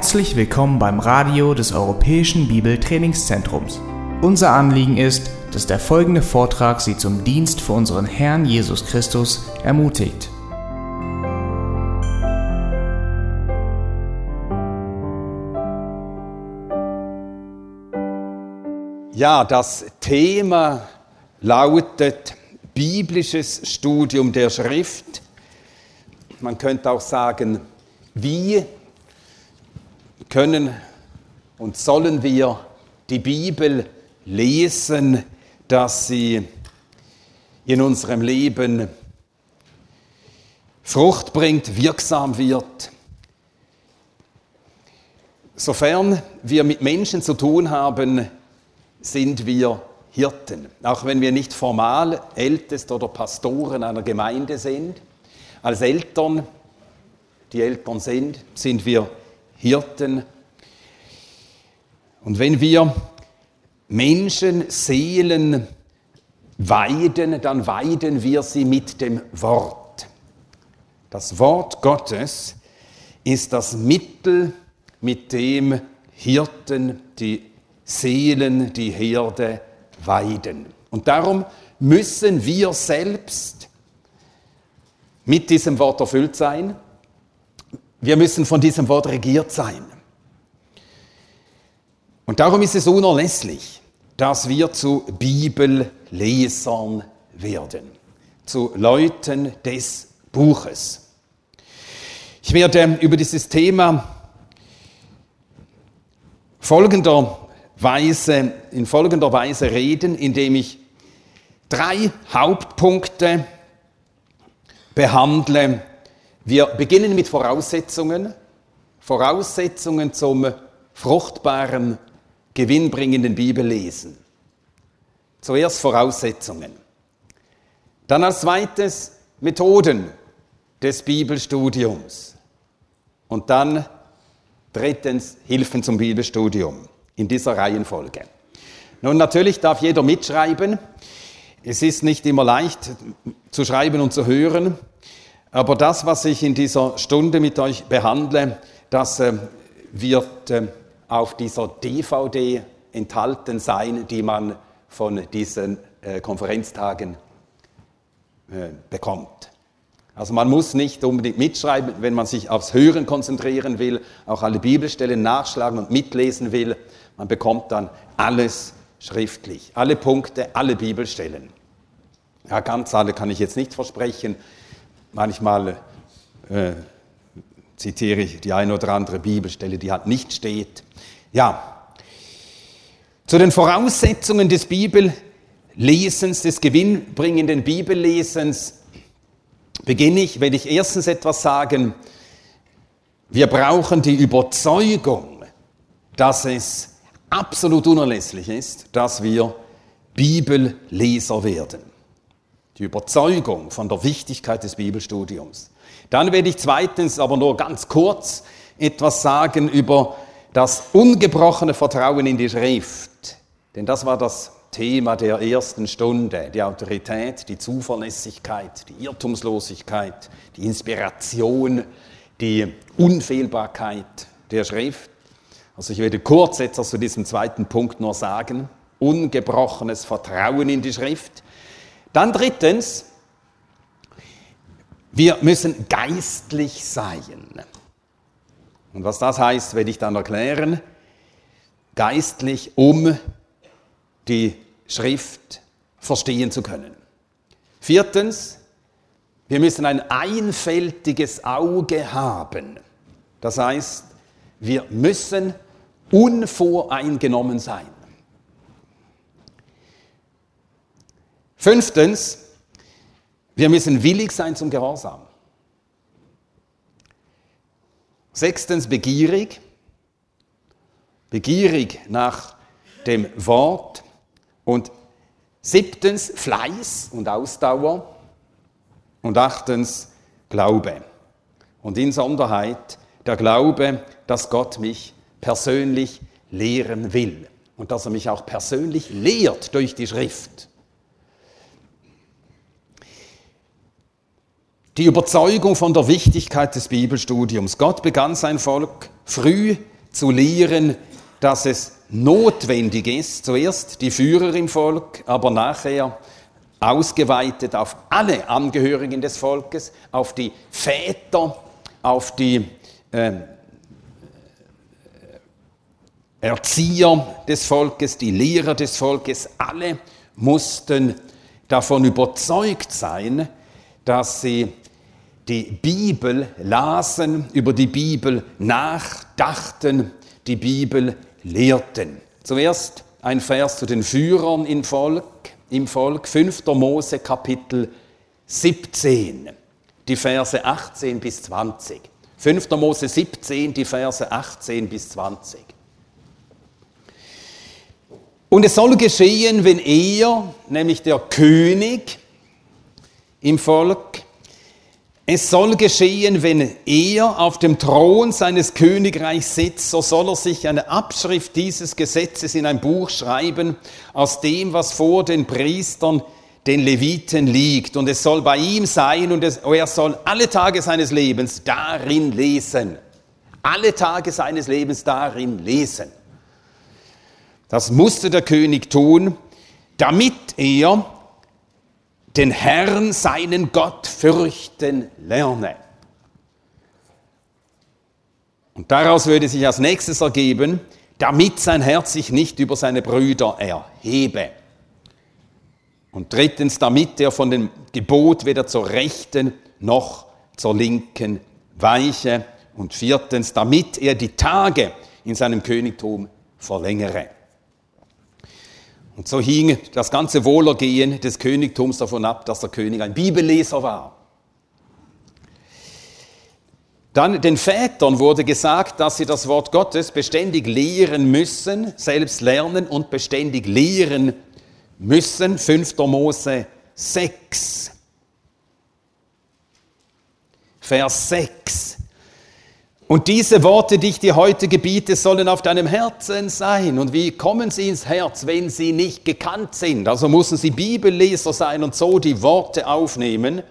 Herzlich willkommen beim Radio des Europäischen Bibeltrainingszentrums. Unser Anliegen ist, dass der folgende Vortrag Sie zum Dienst für unseren Herrn Jesus Christus ermutigt. Ja, das Thema lautet biblisches Studium der Schrift. Man könnte auch sagen, wie können und sollen wir die Bibel lesen, dass sie in unserem Leben Frucht bringt, wirksam wird. Sofern wir mit Menschen zu tun haben, sind wir Hirten. Auch wenn wir nicht formal Älteste oder Pastoren einer Gemeinde sind, als Eltern, die Eltern sind, sind wir Hirten. Und wenn wir Menschen, Seelen weiden, dann weiden wir sie mit dem Wort. Das Wort Gottes ist das Mittel, mit dem Hirten die Seelen, die Herde weiden. Und darum müssen wir selbst mit diesem Wort erfüllt sein. Wir müssen von diesem Wort regiert sein. Und darum ist es unerlässlich, dass wir zu Bibellesern werden, zu Leuten des Buches. Ich werde über dieses Thema folgender Weise, in folgender Weise reden, indem ich drei Hauptpunkte behandle. Wir beginnen mit Voraussetzungen, Voraussetzungen zum fruchtbaren, gewinnbringenden Bibellesen. Zuerst Voraussetzungen. Dann als zweites Methoden des Bibelstudiums. Und dann drittens Hilfen zum Bibelstudium in dieser Reihenfolge. Nun, natürlich darf jeder mitschreiben. Es ist nicht immer leicht zu schreiben und zu hören, aber das, was ich in dieser Stunde mit euch behandle, das äh, wird äh, auf dieser DVD enthalten sein, die man von diesen äh, Konferenztagen bekommt. Also man muss nicht unbedingt mitschreiben, wenn man sich aufs Hören konzentrieren will, auch alle Bibelstellen nachschlagen und mitlesen will. Man bekommt dann alles schriftlich, alle Punkte, alle Bibelstellen. Ja, ganz alle kann ich jetzt nicht versprechen. Manchmal äh, zitiere ich die eine oder andere Bibelstelle, die halt nicht steht. Ja, zu den Voraussetzungen des Bibellesens, des gewinnbringenden Bibellesens beginne ich, wenn ich erstens etwas sagen, wir brauchen die Überzeugung, dass es absolut unerlässlich ist, dass wir Bibelleser werden. Die Überzeugung von der Wichtigkeit des Bibelstudiums. Dann werde ich zweitens aber nur ganz kurz etwas sagen über das ungebrochene Vertrauen in die Schrift. Denn das war das Thema der ersten Stunde. Die Autorität, die Zuverlässigkeit, die Irrtumslosigkeit, die Inspiration, die Unfehlbarkeit der Schrift. Also ich werde kurz etwas zu diesem zweiten Punkt nur sagen. Ungebrochenes Vertrauen in die Schrift. Dann drittens, wir müssen geistlich sein. Und was das heißt, werde ich dann erklären. Geistlich, um die Schrift verstehen zu können. Viertens, wir müssen ein einfältiges Auge haben. Das heißt, wir müssen unvoreingenommen sein. Fünftens, wir müssen willig sein zum Gehorsam. Sechstens, begierig. Begierig nach dem Wort. Und siebtens, Fleiß und Ausdauer. Und achtens, Glaube. Und in Sonderheit der Glaube, dass Gott mich persönlich lehren will und dass er mich auch persönlich lehrt durch die Schrift. Die Überzeugung von der Wichtigkeit des Bibelstudiums. Gott begann sein Volk früh zu lehren, dass es notwendig ist, zuerst die Führer im Volk, aber nachher ausgeweitet auf alle Angehörigen des Volkes, auf die Väter, auf die äh, Erzieher des Volkes, die Lehrer des Volkes, alle mussten davon überzeugt sein, dass sie die Bibel lasen, über die Bibel nachdachten, die Bibel lehrten. Zuerst ein Vers zu den Führern im Volk, im Volk 5. Mose Kapitel 17, die Verse 18 bis 20. 5. Mose 17, die Verse 18 bis 20. Und es soll geschehen, wenn er, nämlich der König im Volk, es soll geschehen, wenn er auf dem Thron seines Königreichs sitzt, so soll er sich eine Abschrift dieses Gesetzes in ein Buch schreiben, aus dem, was vor den Priestern, den Leviten liegt. Und es soll bei ihm sein und es, er soll alle Tage seines Lebens darin lesen. Alle Tage seines Lebens darin lesen. Das musste der König tun, damit er den Herrn, seinen Gott, fürchten lerne. Und daraus würde sich als nächstes ergeben, damit sein Herz sich nicht über seine Brüder erhebe. Und drittens, damit er von dem Gebot weder zur rechten noch zur linken weiche. Und viertens, damit er die Tage in seinem Königtum verlängere. Und so hing das ganze Wohlergehen des Königtums davon ab, dass der König ein Bibelleser war. Dann den Vätern wurde gesagt, dass sie das Wort Gottes beständig lehren müssen, selbst lernen und beständig lehren müssen. 5. Mose 6. Vers 6. Und diese Worte, die ich dir heute gebiete, sollen auf deinem Herzen sein. Und wie kommen sie ins Herz, wenn sie nicht gekannt sind? Also müssen sie Bibelleser sein und so die Worte aufnehmen,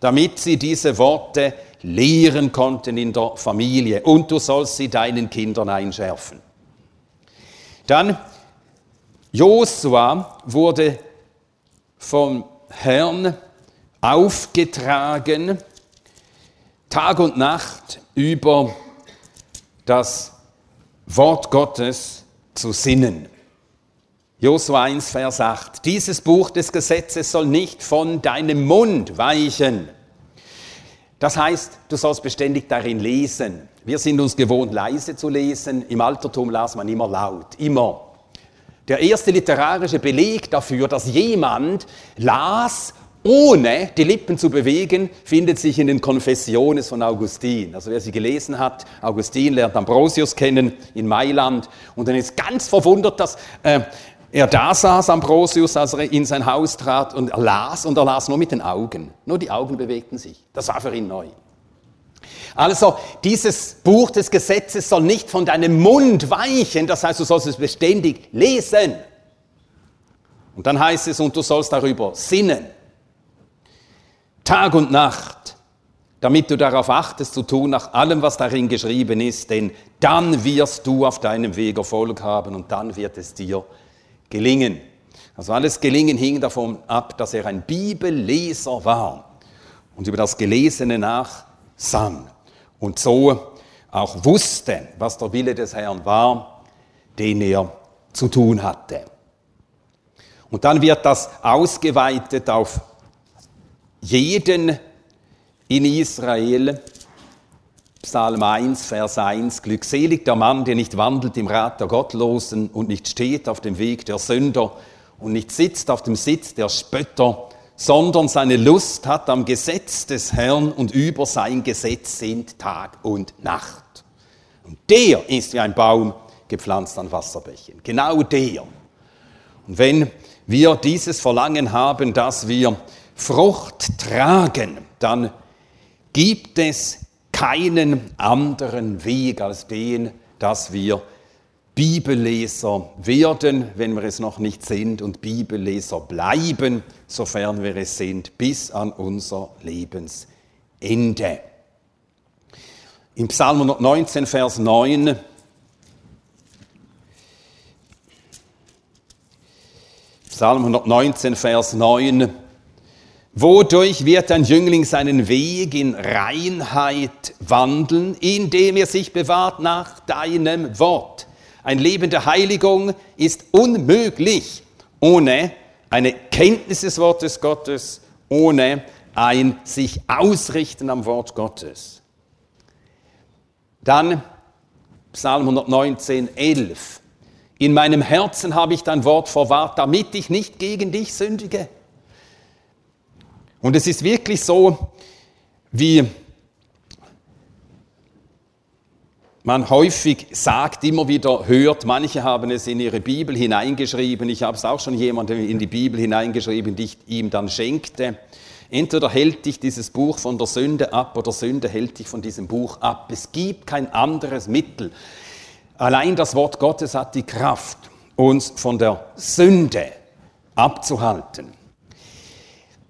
damit sie diese Worte lehren konnten in der Familie. Und du sollst sie deinen Kindern einschärfen. Dann, Josua wurde vom Herrn aufgetragen, Tag und Nacht über das Wort Gottes zu sinnen. Josua 1, Vers 8. Dieses Buch des Gesetzes soll nicht von deinem Mund weichen. Das heißt, du sollst beständig darin lesen. Wir sind uns gewohnt, leise zu lesen. Im Altertum las man immer laut, immer. Der erste literarische Beleg dafür, dass jemand las ohne die Lippen zu bewegen, findet sich in den Confessiones von Augustin. Also wer sie gelesen hat, Augustin lernt Ambrosius kennen in Mailand und dann ist ganz verwundert, dass äh, er da saß, Ambrosius, als er in sein Haus trat und er las und er las nur mit den Augen. Nur die Augen bewegten sich. Das war für ihn neu. Also dieses Buch des Gesetzes soll nicht von deinem Mund weichen, das heißt, du sollst es beständig lesen. Und dann heißt es, und du sollst darüber sinnen. Tag und Nacht, damit du darauf achtest zu tun nach allem, was darin geschrieben ist, denn dann wirst du auf deinem Weg Erfolg haben und dann wird es dir gelingen. Also alles Gelingen hing davon ab, dass er ein Bibelleser war und über das Gelesene nachsann und so auch wusste, was der Wille des Herrn war, den er zu tun hatte. Und dann wird das ausgeweitet auf jeden in Israel. Psalm 1, Vers 1. Glückselig der Mann, der nicht wandelt im Rat der Gottlosen und nicht steht auf dem Weg der Sünder und nicht sitzt auf dem Sitz der Spötter, sondern seine Lust hat am Gesetz des Herrn und über sein Gesetz sind Tag und Nacht. Und der ist wie ein Baum gepflanzt an Wasserbächen. Genau der. Und wenn wir dieses Verlangen haben, dass wir Frucht tragen, dann gibt es keinen anderen Weg als den, dass wir Bibelleser werden, wenn wir es noch nicht sind, und Bibelleser bleiben, sofern wir es sind, bis an unser Lebensende. Ende. Im Psalm 119, Vers 9 Psalm 119, Vers 9. Wodurch wird ein Jüngling seinen Weg in Reinheit wandeln, indem er sich bewahrt nach deinem Wort. Ein Leben der Heiligung ist unmöglich ohne eine Kenntnis des Wortes Gottes, ohne ein sich ausrichten am Wort Gottes. Dann Psalm 119, 11. In meinem Herzen habe ich dein Wort verwahrt, damit ich nicht gegen dich sündige. Und es ist wirklich so, wie man häufig sagt, immer wieder hört, manche haben es in ihre Bibel hineingeschrieben, ich habe es auch schon jemandem in die Bibel hineingeschrieben, die ich ihm dann schenkte. Entweder hält dich dieses Buch von der Sünde ab oder Sünde hält dich von diesem Buch ab. Es gibt kein anderes Mittel. Allein das Wort Gottes hat die Kraft, uns von der Sünde abzuhalten.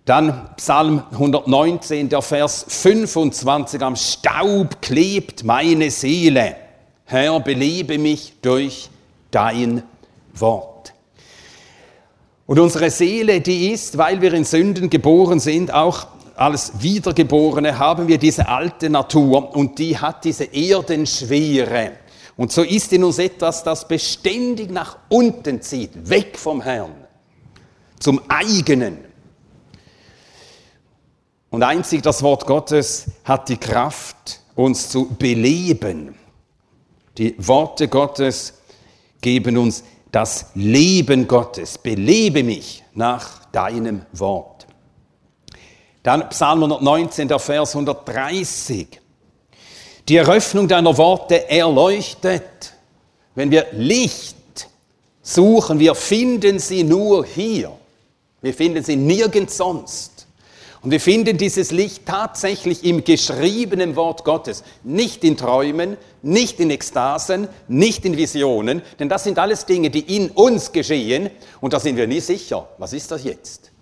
Dann Psalm 119, der Vers 25, am Staub klebt meine Seele. Herr, belebe mich durch dein Wort. Und unsere Seele, die ist, weil wir in Sünden geboren sind, auch als Wiedergeborene haben wir diese alte Natur und die hat diese Erdenschwere. Und so ist in uns etwas, das beständig nach unten zieht, weg vom Herrn, zum eigenen. Und einzig das Wort Gottes hat die Kraft, uns zu beleben. Die Worte Gottes geben uns das Leben Gottes. Belebe mich nach deinem Wort. Dann Psalm 119, der Vers 130. Die Eröffnung deiner Worte erleuchtet. Wenn wir Licht suchen, wir finden sie nur hier. Wir finden sie nirgends sonst. Und wir finden dieses Licht tatsächlich im geschriebenen Wort Gottes. Nicht in Träumen, nicht in Ekstasen, nicht in Visionen, denn das sind alles Dinge, die in uns geschehen und da sind wir nie sicher. Was ist das jetzt?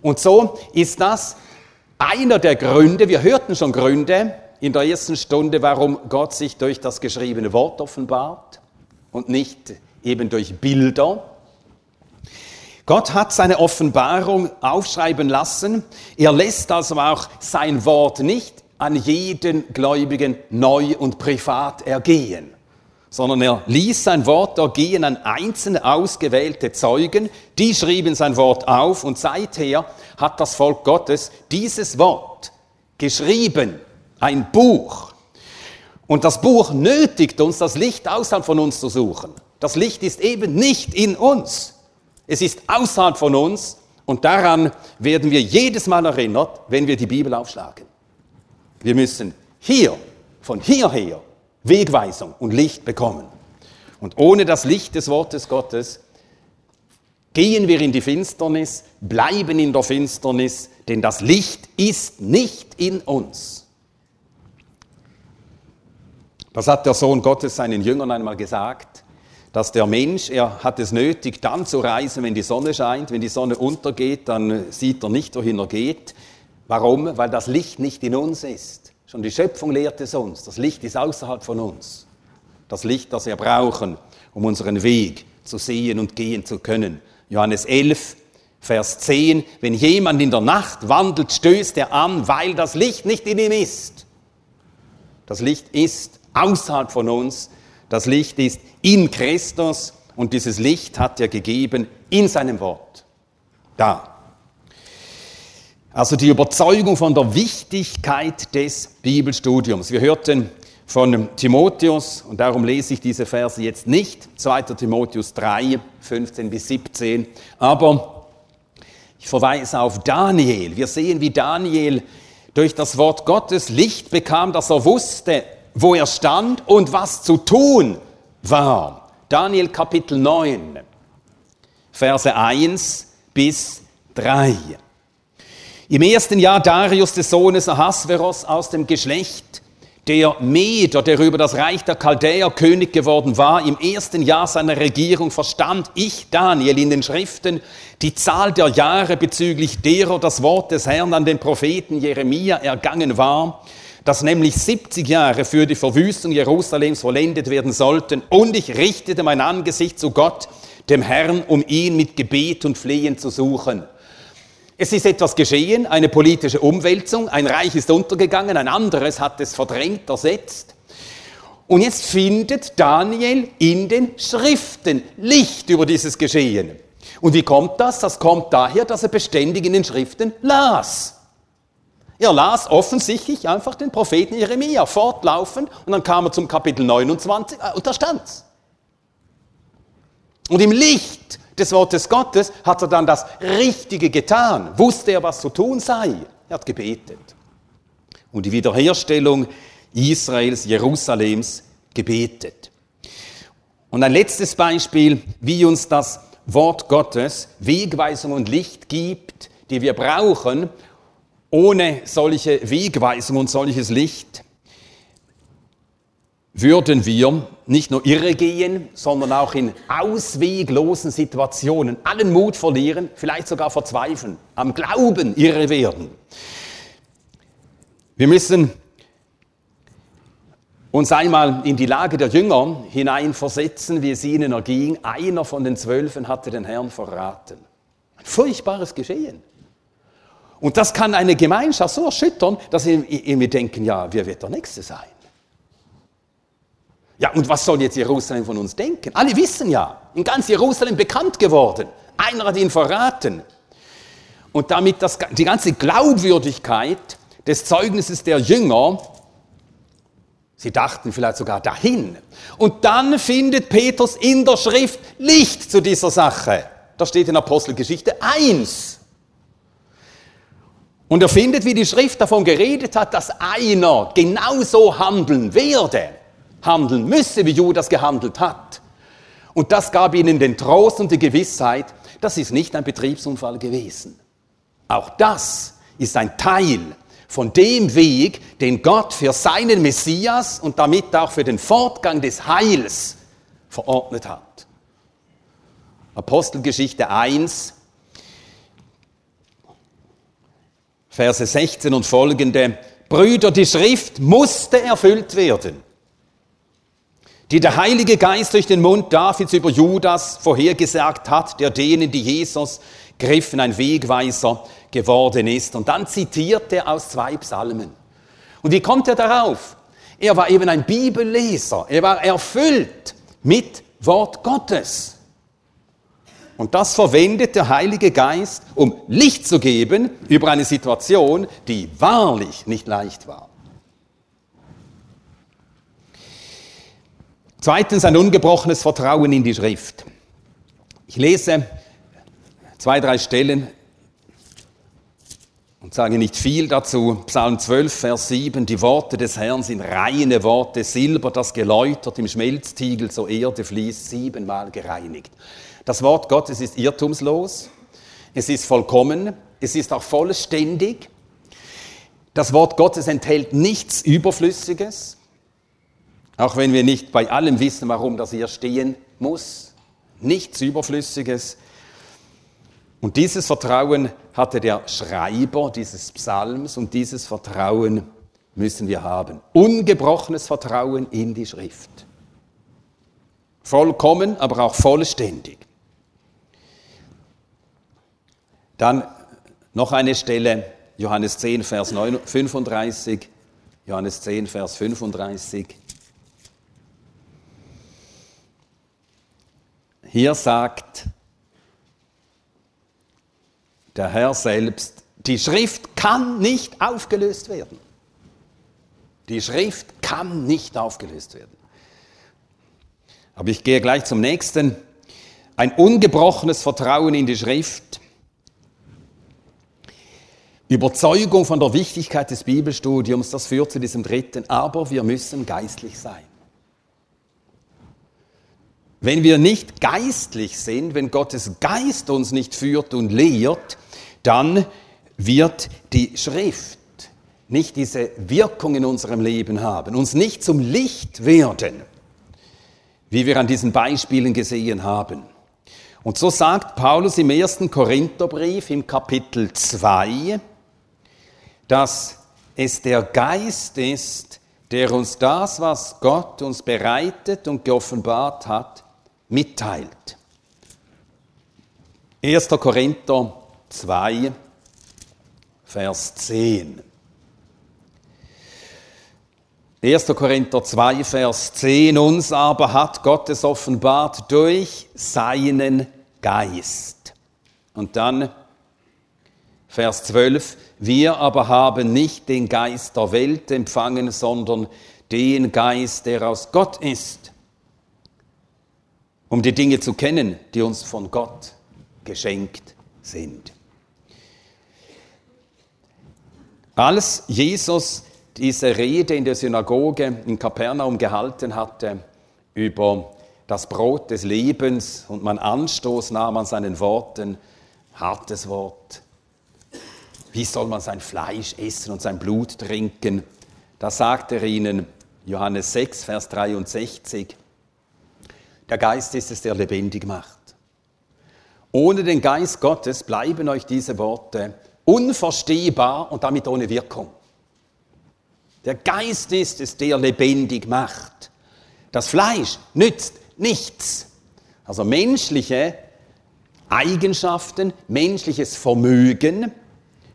Und so ist das einer der Gründe, wir hörten schon Gründe, in der ersten Stunde, warum Gott sich durch das geschriebene Wort offenbart und nicht eben durch Bilder. Gott hat seine Offenbarung aufschreiben lassen. Er lässt also auch sein Wort nicht an jeden Gläubigen neu und privat ergehen, sondern er ließ sein Wort ergehen an einzelne ausgewählte Zeugen, die schrieben sein Wort auf und seither hat das Volk Gottes dieses Wort geschrieben ein Buch. Und das Buch nötigt uns, das Licht außerhalb von uns zu suchen. Das Licht ist eben nicht in uns. Es ist außerhalb von uns und daran werden wir jedes Mal erinnert, wenn wir die Bibel aufschlagen. Wir müssen hier, von hierher, Wegweisung und Licht bekommen. Und ohne das Licht des Wortes Gottes gehen wir in die Finsternis, bleiben in der Finsternis, denn das Licht ist nicht in uns. Das hat der Sohn Gottes seinen Jüngern einmal gesagt, dass der Mensch, er hat es nötig, dann zu reisen, wenn die Sonne scheint. Wenn die Sonne untergeht, dann sieht er nicht, wohin er geht. Warum? Weil das Licht nicht in uns ist. Schon die Schöpfung lehrt es uns. Das Licht ist außerhalb von uns. Das Licht, das wir brauchen, um unseren Weg zu sehen und gehen zu können. Johannes 11, Vers 10. Wenn jemand in der Nacht wandelt, stößt er an, weil das Licht nicht in ihm ist. Das Licht ist außerhalb von uns. Das Licht ist in Christus und dieses Licht hat er gegeben in seinem Wort. Da. Also die Überzeugung von der Wichtigkeit des Bibelstudiums. Wir hörten von Timotheus, und darum lese ich diese Verse jetzt nicht, 2. Timotheus 3, 15 bis 17, aber ich verweise auf Daniel. Wir sehen, wie Daniel durch das Wort Gottes Licht bekam, dass er wusste, wo er stand und was zu tun war. Daniel Kapitel 9, Verse 1 bis 3. Im ersten Jahr Darius des Sohnes Ahasveros aus dem Geschlecht der Meder, der über das Reich der Chaldäer König geworden war, im ersten Jahr seiner Regierung verstand ich, Daniel, in den Schriften die Zahl der Jahre bezüglich derer das Wort des Herrn an den Propheten Jeremia ergangen war, dass nämlich 70 Jahre für die Verwüstung Jerusalems vollendet werden sollten. Und ich richtete mein Angesicht zu Gott, dem Herrn, um ihn mit Gebet und Flehen zu suchen. Es ist etwas geschehen, eine politische Umwälzung, ein Reich ist untergegangen, ein anderes hat es verdrängt, ersetzt. Und jetzt findet Daniel in den Schriften Licht über dieses Geschehen. Und wie kommt das? Das kommt daher, dass er beständig in den Schriften las. Er las offensichtlich einfach den Propheten Jeremia fortlaufend und dann kam er zum Kapitel 29 äh, und da stand's. Und im Licht des Wortes Gottes hat er dann das Richtige getan, wusste er, was zu tun sei. Er hat gebetet. Und die Wiederherstellung Israels, Jerusalems gebetet. Und ein letztes Beispiel, wie uns das Wort Gottes Wegweisung und Licht gibt, die wir brauchen. Ohne solche Wegweisung und solches Licht würden wir nicht nur irre gehen, sondern auch in ausweglosen Situationen allen Mut verlieren, vielleicht sogar verzweifeln, am Glauben irre werden. Wir müssen uns einmal in die Lage der Jünger hineinversetzen, wie es ihnen erging. Einer von den Zwölfen hatte den Herrn verraten. Ein furchtbares Geschehen. Und das kann eine Gemeinschaft so erschüttern, dass irgendwie denken, ja, wer wird der Nächste sein? Ja, und was soll jetzt Jerusalem von uns denken? Alle wissen ja, in ganz Jerusalem bekannt geworden. Einer hat ihn verraten. Und damit das, die ganze Glaubwürdigkeit des Zeugnisses der Jünger, sie dachten vielleicht sogar dahin. Und dann findet Petrus in der Schrift Licht zu dieser Sache. Das steht in Apostelgeschichte 1. Und er findet, wie die Schrift davon geredet hat, dass einer genauso handeln werde handeln müsse, wie Judas gehandelt hat. Und das gab ihnen den Trost und die Gewissheit, das ist nicht ein Betriebsunfall gewesen. Auch das ist ein Teil von dem Weg, den Gott für seinen Messias und damit auch für den Fortgang des Heils verordnet hat. Apostelgeschichte 1, Verse 16 und folgende. Brüder, die Schrift musste erfüllt werden die der Heilige Geist durch den Mund Davids über Judas vorhergesagt hat, der denen, die Jesus griffen, ein Wegweiser geworden ist. Und dann zitiert er aus zwei Psalmen. Und wie kommt er darauf? Er war eben ein Bibelleser. Er war erfüllt mit Wort Gottes. Und das verwendet der Heilige Geist, um Licht zu geben über eine Situation, die wahrlich nicht leicht war. Zweitens ein ungebrochenes Vertrauen in die Schrift. Ich lese zwei, drei Stellen und sage nicht viel dazu. Psalm 12, Vers 7, die Worte des Herrn sind reine Worte, Silber, das geläutert im Schmelztiegel zur Erde fließt, siebenmal gereinigt. Das Wort Gottes ist irrtumslos, es ist vollkommen, es ist auch vollständig. Das Wort Gottes enthält nichts Überflüssiges. Auch wenn wir nicht bei allem wissen, warum das hier stehen muss. Nichts Überflüssiges. Und dieses Vertrauen hatte der Schreiber dieses Psalms und dieses Vertrauen müssen wir haben. Ungebrochenes Vertrauen in die Schrift. Vollkommen, aber auch vollständig. Dann noch eine Stelle, Johannes 10, Vers 35. Johannes 10, Vers 35. Hier sagt der Herr selbst, die Schrift kann nicht aufgelöst werden. Die Schrift kann nicht aufgelöst werden. Aber ich gehe gleich zum nächsten. Ein ungebrochenes Vertrauen in die Schrift. Überzeugung von der Wichtigkeit des Bibelstudiums, das führt zu diesem dritten. Aber wir müssen geistlich sein. Wenn wir nicht geistlich sind, wenn Gottes Geist uns nicht führt und lehrt, dann wird die Schrift nicht diese Wirkung in unserem Leben haben, uns nicht zum Licht werden, wie wir an diesen Beispielen gesehen haben. Und so sagt Paulus im ersten Korintherbrief im Kapitel 2, dass es der Geist ist, der uns das, was Gott uns bereitet und geoffenbart hat, mitteilt. 1. Korinther 2, Vers 10. 1. Korinther 2, Vers 10. Uns aber hat Gott es offenbart durch seinen Geist. Und dann Vers 12. Wir aber haben nicht den Geist der Welt empfangen, sondern den Geist, der aus Gott ist, um die Dinge zu kennen, die uns von Gott geschenkt sind. Als Jesus diese Rede in der Synagoge in Kapernaum gehalten hatte über das Brot des Lebens und man Anstoß nahm an seinen Worten, hartes Wort, wie soll man sein Fleisch essen und sein Blut trinken? Da sagt er ihnen, Johannes 6, Vers 63, der Geist ist es, der lebendig macht. Ohne den Geist Gottes bleiben euch diese Worte unverstehbar und damit ohne Wirkung. Der Geist ist es, der lebendig macht. Das Fleisch nützt nichts. Also menschliche Eigenschaften, menschliches Vermögen,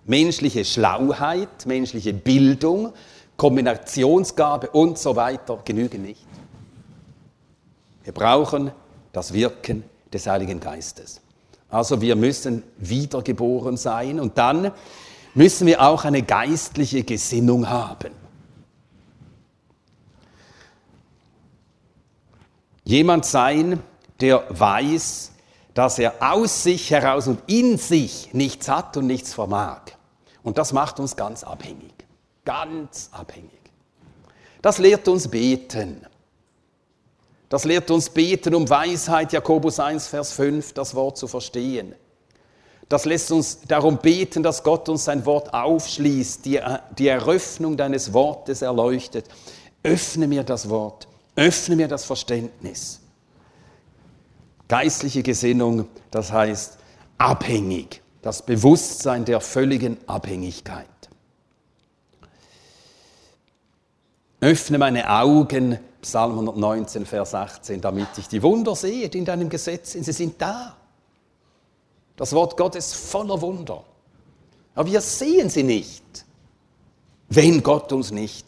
menschliche Schlauheit, menschliche Bildung, Kombinationsgabe und so weiter genügen nicht. Wir brauchen das Wirken des Heiligen Geistes. Also wir müssen wiedergeboren sein und dann müssen wir auch eine geistliche Gesinnung haben. Jemand sein, der weiß, dass er aus sich heraus und in sich nichts hat und nichts vermag. Und das macht uns ganz abhängig. Ganz abhängig. Das lehrt uns beten. Das lehrt uns beten um Weisheit, Jakobus 1, Vers 5, das Wort zu verstehen. Das lässt uns darum beten, dass Gott uns sein Wort aufschließt, die, die Eröffnung deines Wortes erleuchtet. Öffne mir das Wort, öffne mir das Verständnis. Geistliche Gesinnung, das heißt abhängig, das Bewusstsein der völligen Abhängigkeit. Öffne meine Augen, Psalm 119, Vers 18, damit ich die Wunder sehe, die in deinem Gesetz sind. Sie sind da. Das Wort Gottes voller Wunder. Aber wir sehen sie nicht, wenn Gott uns nicht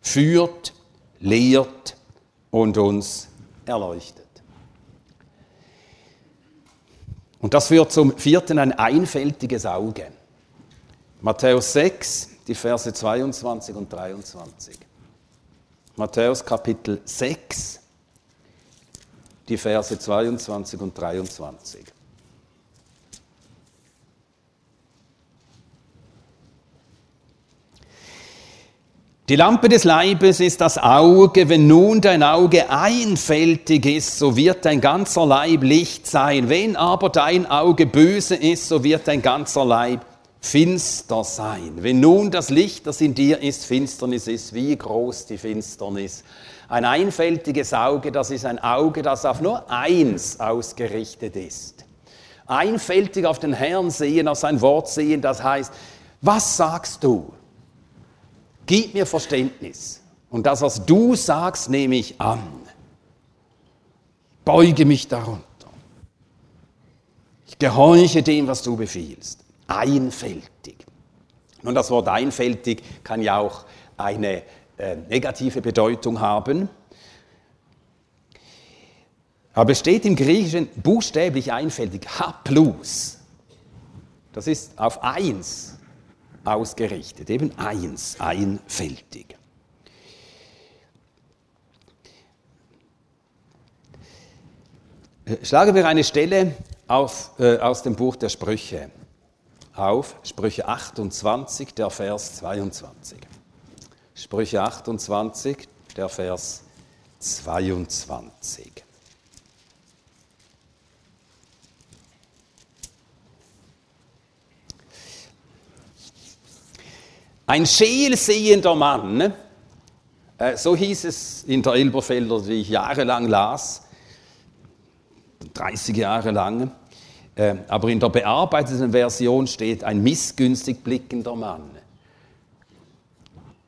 führt, lehrt und uns erleuchtet. Und das führt zum vierten ein einfältiges Auge. Matthäus 6, die Verse 22 und 23. Matthäus Kapitel 6, die Verse 22 und 23. Die Lampe des Leibes ist das Auge. Wenn nun dein Auge einfältig ist, so wird dein ganzer Leib Licht sein. Wenn aber dein Auge böse ist, so wird dein ganzer Leib finster sein. Wenn nun das Licht, das in dir ist, Finsternis ist, wie groß die Finsternis. Ein einfältiges Auge, das ist ein Auge, das auf nur eins ausgerichtet ist. Einfältig auf den Herrn sehen, auf sein Wort sehen, das heißt, was sagst du? Gib mir Verständnis. Und das, was du sagst, nehme ich an. Beuge mich darunter. Ich gehorche dem, was du befiehlst einfältig. Nun, das Wort einfältig kann ja auch eine äh, negative Bedeutung haben. Aber es steht im Griechischen buchstäblich einfältig, Haplus. Das ist auf eins ausgerichtet, eben eins, einfältig. Äh, schlagen wir eine Stelle auf, äh, aus dem Buch der Sprüche auf Sprüche 28, der Vers 22. Sprüche 28, der Vers 22. Ein scheelsehender Mann, ne? äh, so hieß es in der Elberfelder, die ich jahrelang las, 30 Jahre lang. Äh, aber in der bearbeiteten Version steht ein missgünstig blickender Mann.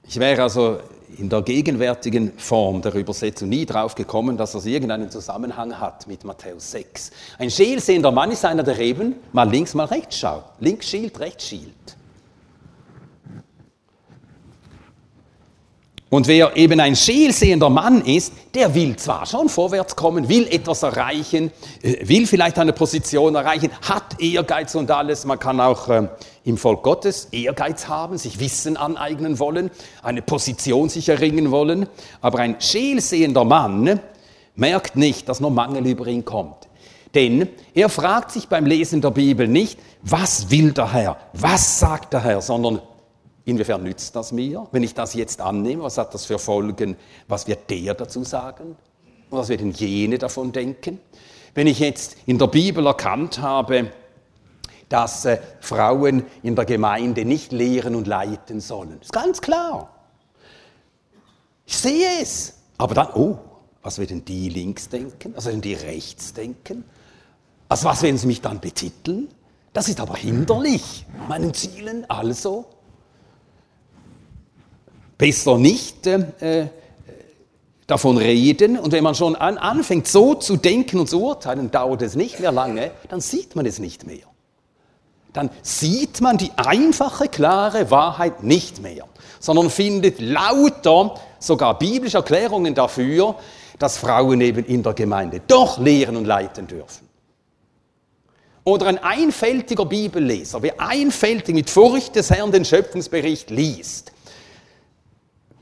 Ich wäre also in der gegenwärtigen Form der Übersetzung nie drauf gekommen, dass das irgendeinen Zusammenhang hat mit Matthäus 6. Ein scheelsehender Mann ist einer, der eben mal links, mal rechts schaut. Links schielt, rechts schielt. Und wer eben ein scheelsehender Mann ist, der will zwar schon vorwärts kommen, will etwas erreichen, äh, will vielleicht eine Position erreichen, hat Ehrgeiz und alles. Man kann auch äh, im Volk Gottes Ehrgeiz haben, sich Wissen aneignen wollen, eine Position sich erringen wollen. Aber ein scheelsehender Mann merkt nicht, dass nur Mangel über ihn kommt. Denn er fragt sich beim Lesen der Bibel nicht, was will der Herr, was sagt der Herr, sondern Inwiefern nützt das mir? Wenn ich das jetzt annehme, was hat das für Folgen? Was wird der dazu sagen? Und was werden jene davon denken? Wenn ich jetzt in der Bibel erkannt habe, dass äh, Frauen in der Gemeinde nicht lehren und leiten sollen, ist ganz klar. Ich sehe es. Aber dann, oh, was werden die links denken? Was werden die rechts denken? Also was werden sie mich dann betiteln? Das ist aber hinderlich meinen Zielen. Also, besser nicht äh, davon reden. Und wenn man schon an, anfängt, so zu denken und zu urteilen, dauert es nicht mehr lange, dann sieht man es nicht mehr. Dann sieht man die einfache, klare Wahrheit nicht mehr, sondern findet lauter, sogar biblische Erklärungen dafür, dass Frauen eben in der Gemeinde doch lehren und leiten dürfen. Oder ein einfältiger Bibelleser, wer einfältig mit Furcht des Herrn den Schöpfungsbericht liest,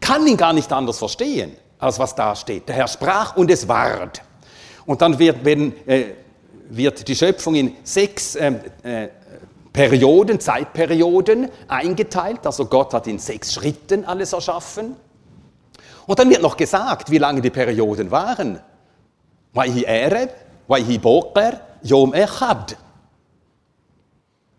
kann ihn gar nicht anders verstehen, als was da steht. Der Herr sprach und es ward. Und dann wird, wenn, äh, wird die Schöpfung in sechs äh, äh, Perioden, Zeitperioden eingeteilt. Also Gott hat in sechs Schritten alles erschaffen. Und dann wird noch gesagt, wie lange die Perioden waren. Waihi Ereb, Waihi Boker, Yom Echad.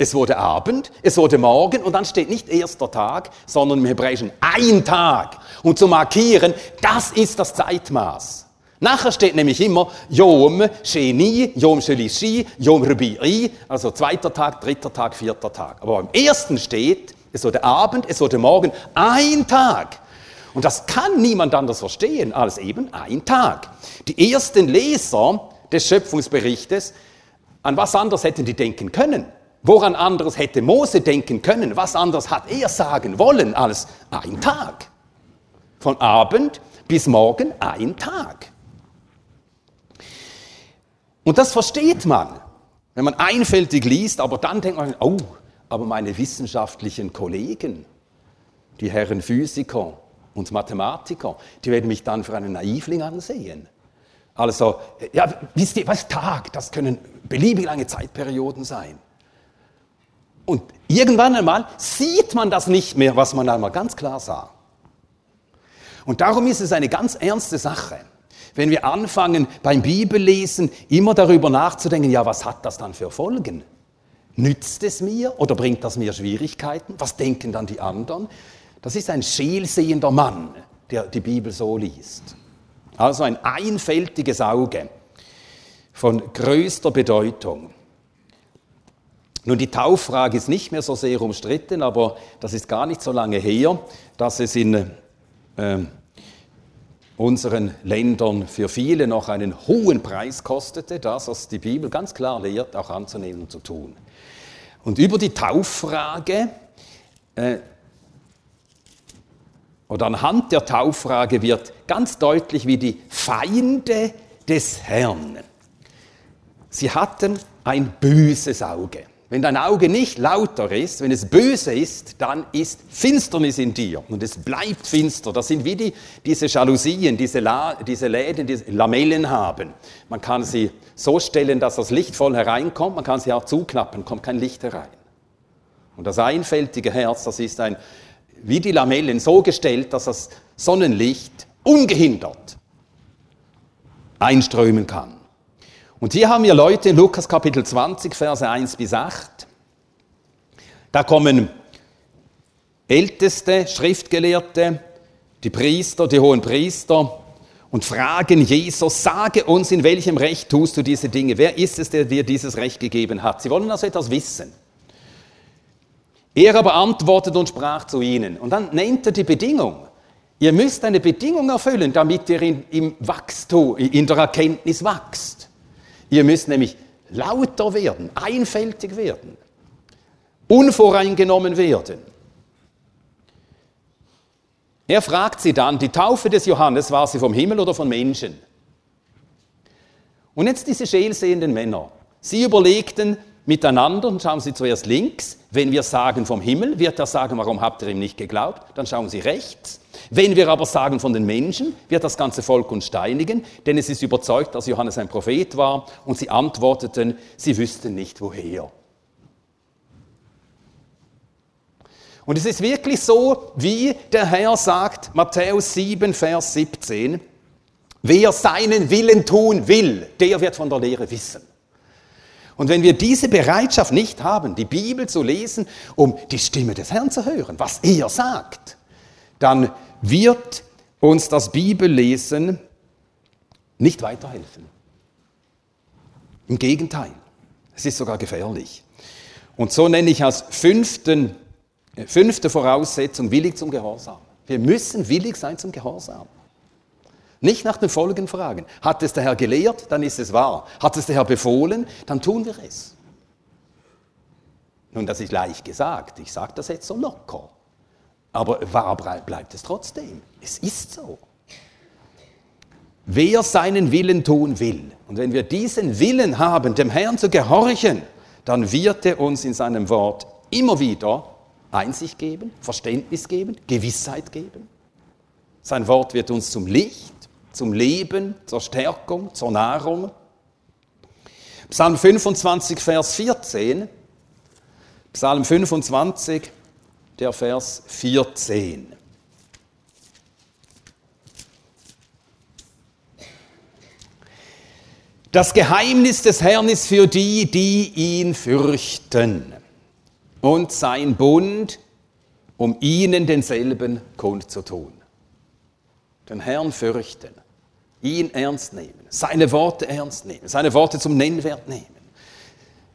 Es wurde Abend, es wurde Morgen und dann steht nicht erster Tag, sondern im Hebräischen ein Tag. Und zu markieren, das ist das Zeitmaß. Nachher steht nämlich immer Yom Sheni, Yom Shelishi, Yom Rubi'i, also zweiter Tag, dritter Tag, vierter Tag. Aber beim ersten steht, es wurde Abend, es wurde Morgen, ein Tag. Und das kann niemand anders verstehen als eben ein Tag. Die ersten Leser des Schöpfungsberichtes, an was anderes hätten die denken können? Woran anderes hätte Mose denken können? Was anderes hat er sagen wollen als ein Tag? Von Abend bis morgen ein Tag. Und das versteht man, wenn man einfältig liest, aber dann denkt man, oh, aber meine wissenschaftlichen Kollegen, die Herren Physiker und Mathematiker, die werden mich dann für einen Naivling ansehen. Also, ja, wisst ihr, was Tag, das können beliebig lange Zeitperioden sein. Und irgendwann einmal sieht man das nicht mehr, was man einmal ganz klar sah. Und darum ist es eine ganz ernste Sache, wenn wir anfangen beim Bibellesen immer darüber nachzudenken, ja, was hat das dann für Folgen? Nützt es mir oder bringt das mir Schwierigkeiten? Was denken dann die anderen? Das ist ein scheelsehender Mann, der die Bibel so liest. Also ein einfältiges Auge von größter Bedeutung. Nun, die Tauffrage ist nicht mehr so sehr umstritten, aber das ist gar nicht so lange her, dass es in äh, unseren Ländern für viele noch einen hohen Preis kostete, das, was die Bibel ganz klar lehrt, auch anzunehmen und zu tun. Und über die Tauffrage äh, oder anhand der Tauffrage wird ganz deutlich, wie die Feinde des Herrn, sie hatten ein böses Auge. Wenn dein Auge nicht lauter ist, wenn es böse ist, dann ist Finsternis in dir und es bleibt finster. Das sind wie die, diese Jalousien, diese, La, diese Läden, die Lamellen haben. Man kann sie so stellen, dass das Licht voll hereinkommt, man kann sie auch zuklappen, kommt kein Licht herein. Und das einfältige Herz, das ist ein, wie die Lamellen so gestellt, dass das Sonnenlicht ungehindert einströmen kann. Und hier haben wir Leute in Lukas Kapitel 20, Verse 1 bis 8. Da kommen Älteste, Schriftgelehrte, die Priester, die hohen Priester und fragen Jesus, sage uns, in welchem Recht tust du diese Dinge? Wer ist es, der dir dieses Recht gegeben hat? Sie wollen also etwas wissen. Er aber antwortet und sprach zu ihnen. Und dann nennt er die Bedingung. Ihr müsst eine Bedingung erfüllen, damit ihr in, im Wachstum, in der Erkenntnis wachst. Ihr müsst nämlich lauter werden, einfältig werden, unvoreingenommen werden. Er fragt sie dann, die Taufe des Johannes, war sie vom Himmel oder von Menschen? Und jetzt diese scheelsehenden Männer. Sie überlegten miteinander und schauen sie zuerst links. Wenn wir sagen vom Himmel, wird er sagen, warum habt ihr ihm nicht geglaubt? Dann schauen sie rechts. Wenn wir aber sagen von den Menschen, wird das ganze Volk uns steinigen, denn es ist überzeugt, dass Johannes ein Prophet war. Und sie antworteten, sie wüssten nicht woher. Und es ist wirklich so, wie der Herr sagt, Matthäus 7, Vers 17, wer seinen Willen tun will, der wird von der Lehre wissen. Und wenn wir diese Bereitschaft nicht haben, die Bibel zu lesen, um die Stimme des Herrn zu hören, was er sagt, dann wird uns das Bibellesen nicht weiterhelfen. Im Gegenteil, es ist sogar gefährlich. Und so nenne ich als fünften Fünfte Voraussetzung, willig zum Gehorsam. Wir müssen willig sein zum Gehorsam. Nicht nach den Folgen fragen. Hat es der Herr gelehrt, dann ist es wahr. Hat es der Herr befohlen, dann tun wir es. Nun, das ist leicht gesagt. Ich sage das jetzt so locker. Aber wahr bleibt es trotzdem. Es ist so. Wer seinen Willen tun will, und wenn wir diesen Willen haben, dem Herrn zu gehorchen, dann wird er uns in seinem Wort immer wieder Einsicht geben, Verständnis geben, Gewissheit geben. Sein Wort wird uns zum Licht, zum Leben, zur Stärkung, zur Nahrung. Psalm 25, Vers 14. Psalm 25, der Vers 14. Das Geheimnis des Herrn ist für die, die ihn fürchten und sein Bund, um ihnen denselben kundzutun. Den Herrn fürchten, ihn ernst nehmen, seine Worte ernst nehmen, seine Worte zum Nennwert nehmen.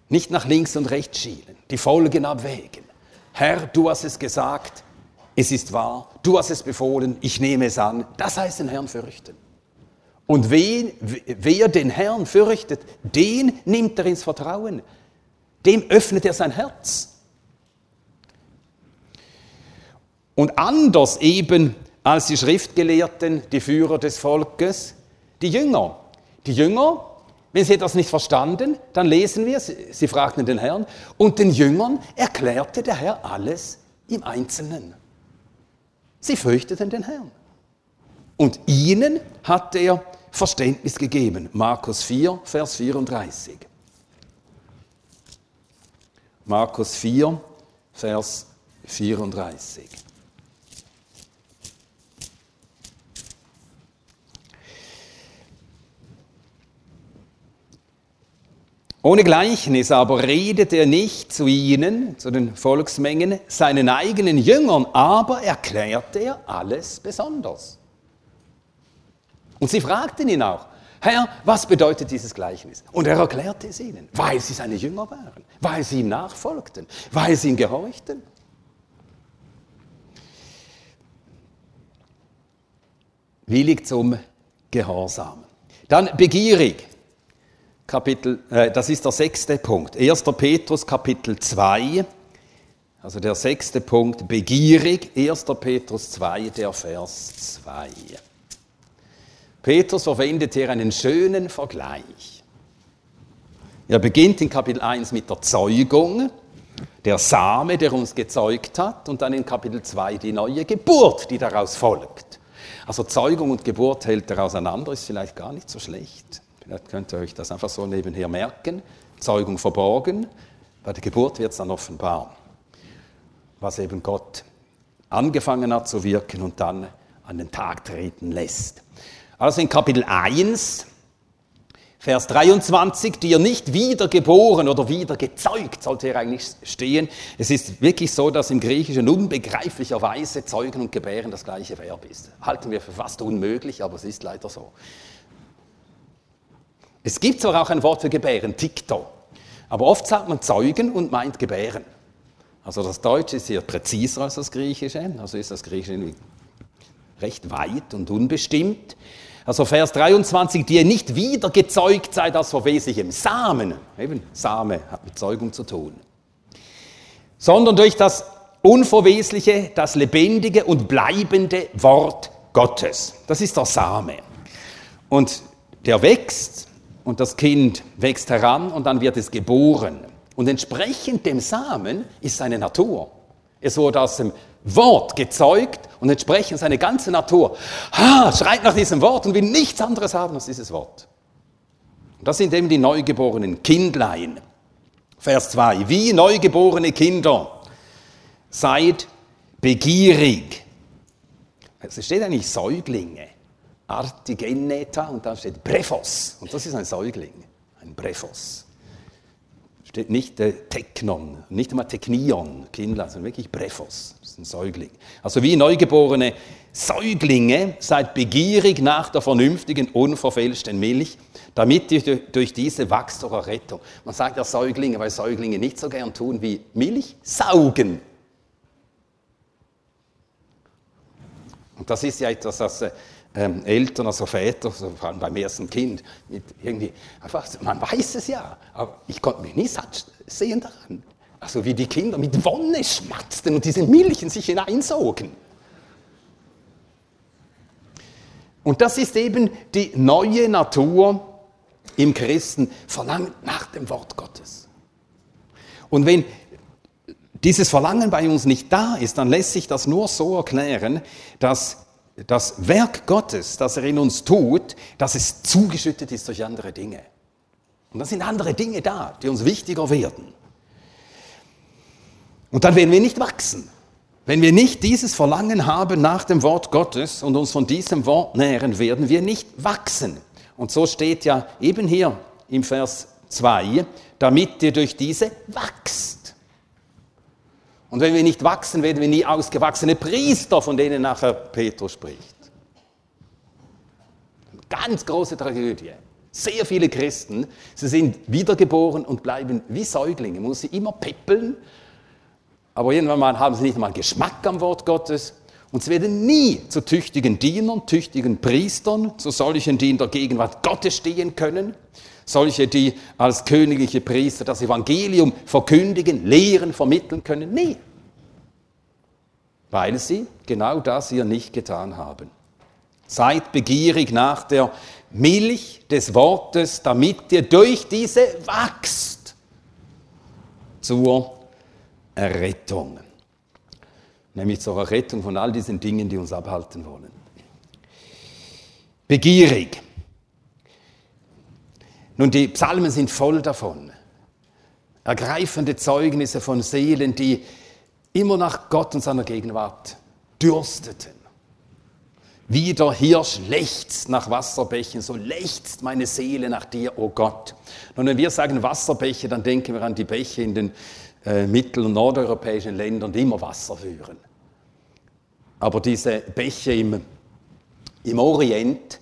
Nicht nach links und rechts schielen, die Folgen abwägen. Herr, du hast es gesagt, es ist wahr, du hast es befohlen, ich nehme es an. Das heißt den Herrn fürchten. Und wen, wer den Herrn fürchtet, den nimmt er ins Vertrauen. Dem öffnet er sein Herz. Und anders eben als die Schriftgelehrten, die Führer des Volkes, die Jünger. Die Jünger, wenn sie etwas nicht verstanden, dann lesen wir, sie fragten den Herrn, und den Jüngern erklärte der Herr alles im Einzelnen. Sie fürchteten den Herrn. Und ihnen hat er Verständnis gegeben. Markus 4, Vers 34. Markus 4, Vers 34. Ohne Gleichnis aber redet er nicht zu ihnen, zu den Volksmengen, seinen eigenen Jüngern, aber erklärte er alles besonders. Und sie fragten ihn auch, Herr, was bedeutet dieses Gleichnis? Und er erklärte es ihnen, weil sie seine Jünger waren, weil sie ihm nachfolgten, weil sie ihm gehorchten. Willig zum Gehorsam. Dann begierig. Kapitel, äh, das ist der sechste Punkt. 1. Petrus Kapitel 2, also der sechste Punkt, begierig, 1. Petrus 2, der Vers 2. Petrus verwendet hier einen schönen Vergleich. Er beginnt in Kapitel 1 mit der Zeugung, der Same, der uns gezeugt hat, und dann in Kapitel 2 die neue Geburt, die daraus folgt. Also Zeugung und Geburt hält er auseinander, ist vielleicht gar nicht so schlecht. Vielleicht könnt ihr euch das einfach so nebenher merken. Zeugung verborgen, bei der Geburt wird es dann offenbar, was eben Gott angefangen hat zu wirken und dann an den Tag treten lässt. Also in Kapitel 1, Vers 23, die ihr nicht wiedergeboren oder wieder gezeugt, sollte hier eigentlich stehen. Es ist wirklich so, dass im Griechischen unbegreiflicherweise Zeugen und Gebären das gleiche Verb ist. Halten wir für fast unmöglich, aber es ist leider so. Es gibt zwar auch ein Wort für Gebären, Tikto, aber oft sagt man Zeugen und meint Gebären. Also das Deutsche ist hier präziser als das Griechische, also ist das Griechische recht weit und unbestimmt. Also Vers 23, die ihr nicht wieder gezeugt seid aus verweslichem Samen, eben Same hat mit Zeugung zu tun, sondern durch das unverwesliche, das lebendige und bleibende Wort Gottes. Das ist der Same. Und der wächst und das Kind wächst heran und dann wird es geboren. Und entsprechend dem Samen ist seine Natur. Es wurde aus dem Wort gezeugt und entsprechend seine ganze Natur ha, schreit nach diesem Wort und will nichts anderes haben als dieses Wort. Und das sind eben die neugeborenen Kindlein. Vers 2. Wie neugeborene Kinder seid begierig. Es steht eigentlich Säuglinge. Artigeneta und da steht Brephos. Und das ist ein Säugling, ein Brephos steht nicht äh, Technon, nicht einmal Technion, Kindlein, sondern wirklich Brephos, das ist ein Säugling. Also wie neugeborene Säuglinge seid begierig nach der vernünftigen, unverfälschten Milch, damit ihr durch diese wachst eure Rettung. Man sagt ja Säuglinge, weil Säuglinge nicht so gern tun wie Milch saugen. Und das ist ja etwas, das äh, ähm, Eltern, also Väter, so vor allem beim ersten Kind, mit irgendwie, einfach, man weiß es ja, aber ich konnte mich nie satt sehen daran. Also wie die Kinder mit Wonne schmatzten und diese Milch in sich hineinsogen. Und das ist eben die neue Natur im Christen, verlangt nach dem Wort Gottes. Und wenn dieses Verlangen bei uns nicht da ist, dann lässt sich das nur so erklären, dass das Werk Gottes, das er in uns tut, dass es zugeschüttet ist durch andere Dinge. Und dann sind andere Dinge da, die uns wichtiger werden. Und dann werden wir nicht wachsen. Wenn wir nicht dieses Verlangen haben nach dem Wort Gottes und uns von diesem Wort nähren, werden wir nicht wachsen. Und so steht ja eben hier im Vers 2, damit ihr durch diese wachst. Und wenn wir nicht wachsen, werden wir nie ausgewachsene Priester, von denen nachher Petrus spricht. Ganz große Tragödie. Sehr viele Christen, sie sind wiedergeboren und bleiben wie Säuglinge. Man muss sie immer peppeln, aber irgendwann mal haben sie nicht einmal Geschmack am Wort Gottes und sie werden nie zu tüchtigen Dienern, tüchtigen Priestern, zu solchen, die in der Gegenwart Gottes stehen können, solche, die als königliche Priester das Evangelium verkündigen, lehren, vermitteln können. Nie. Weil sie genau das hier nicht getan haben. Seid begierig nach der Milch des Wortes, damit ihr durch diese wachst zur Errettung. Nämlich zur Errettung von all diesen Dingen, die uns abhalten wollen. Begierig. Nun, die Psalmen sind voll davon. Ergreifende Zeugnisse von Seelen, die immer nach Gott und seiner Gegenwart dürsteten. Wie der Hirsch lechzt nach Wasserbächen, so lechzt meine Seele nach dir, o oh Gott. Und wenn wir sagen Wasserbäche, dann denken wir an die Bäche in den äh, mittel- und nordeuropäischen Ländern, die immer Wasser führen. Aber diese Bäche im, im Orient,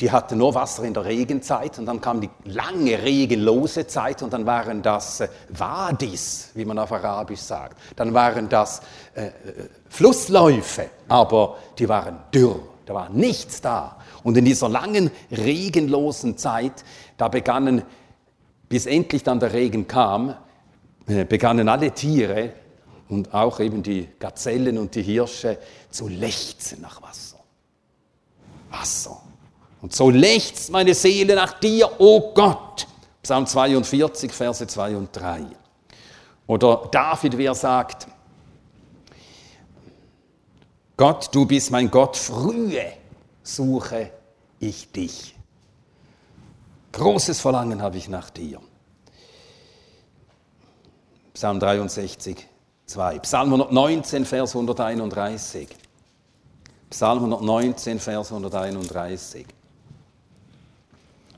die hatten nur Wasser in der Regenzeit und dann kam die lange regenlose Zeit und dann waren das äh, Wadis, wie man auf Arabisch sagt. Dann waren das äh, äh, Flussläufe, aber die waren dürr, da war nichts da. Und in dieser langen regenlosen Zeit, da begannen, bis endlich dann der Regen kam, äh, begannen alle Tiere und auch eben die Gazellen und die Hirsche zu lechzen nach Wasser. Wasser. Und so lechzt meine Seele nach dir, o oh Gott. Psalm 42, Verse 2 und 3. Oder David, wie er sagt, Gott, du bist mein Gott, frühe suche ich dich. Großes Verlangen habe ich nach dir. Psalm 63, 2. Psalm 119, Vers 131. Psalm 119, Vers 131.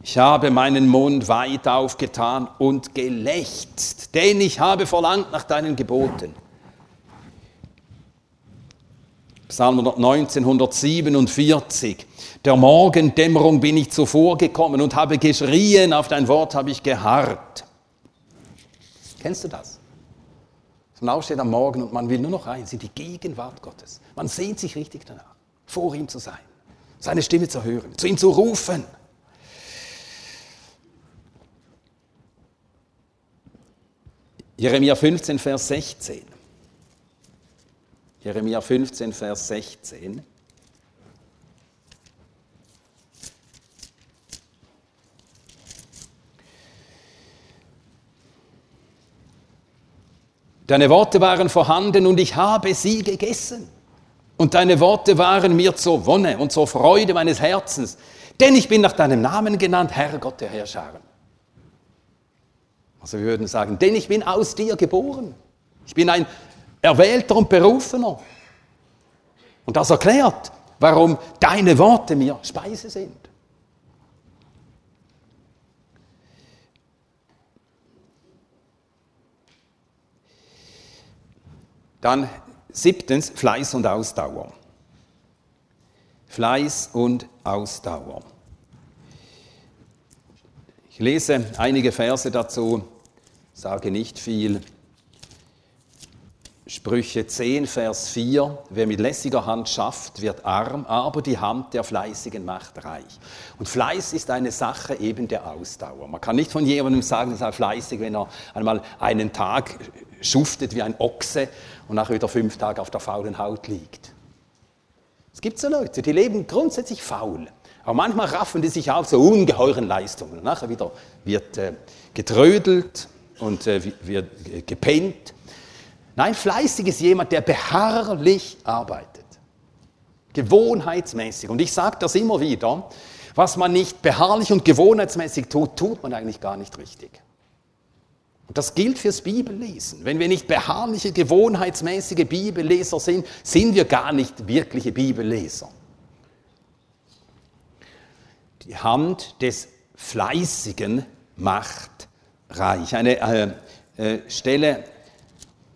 Ich habe meinen Mund weit aufgetan und gelächzt, denn ich habe verlangt nach deinen Geboten. Psalm 119, 147. Der Morgendämmerung bin ich zuvor gekommen und habe geschrien, auf dein Wort habe ich geharrt. Kennst du das? Man aufsteht am Morgen und man will nur noch rein in die Gegenwart Gottes. Man sehnt sich richtig danach, vor ihm zu sein, seine Stimme zu hören, zu ihm zu rufen. Jeremia 15, Vers 16. Jeremia 15, Vers 16. Deine Worte waren vorhanden und ich habe sie gegessen. Und deine Worte waren mir zur Wonne und zur Freude meines Herzens. Denn ich bin nach deinem Namen genannt, Herr Gott der Herrscharen. Also wir würden sagen, denn ich bin aus dir geboren. Ich bin ein Erwählter und Berufener. Und das erklärt, warum deine Worte mir Speise sind. Dann siebtens Fleiß und Ausdauer. Fleiß und Ausdauer. Ich lese einige Verse dazu, sage nicht viel. Sprüche 10, Vers 4, wer mit lässiger Hand schafft, wird arm, aber die Hand der Fleißigen macht reich. Und Fleiß ist eine Sache eben der Ausdauer. Man kann nicht von jemandem sagen, er sei fleißig, wenn er einmal einen Tag schuftet wie ein Ochse und nachher wieder fünf Tage auf der faulen Haut liegt. Es gibt so Leute, die leben grundsätzlich faul. Aber manchmal raffen die sich auf zu ungeheuren Leistungen. Und nachher wieder wird äh, getrödelt und äh, wird gepennt. Nein, fleißig ist jemand, der beharrlich arbeitet. Gewohnheitsmäßig. Und ich sage das immer wieder, was man nicht beharrlich und gewohnheitsmäßig tut, tut man eigentlich gar nicht richtig. Und das gilt fürs Bibellesen. Wenn wir nicht beharrliche, gewohnheitsmäßige Bibelleser sind, sind wir gar nicht wirkliche Bibelleser. Die Hand des Fleißigen macht reich. Eine äh, äh, Stelle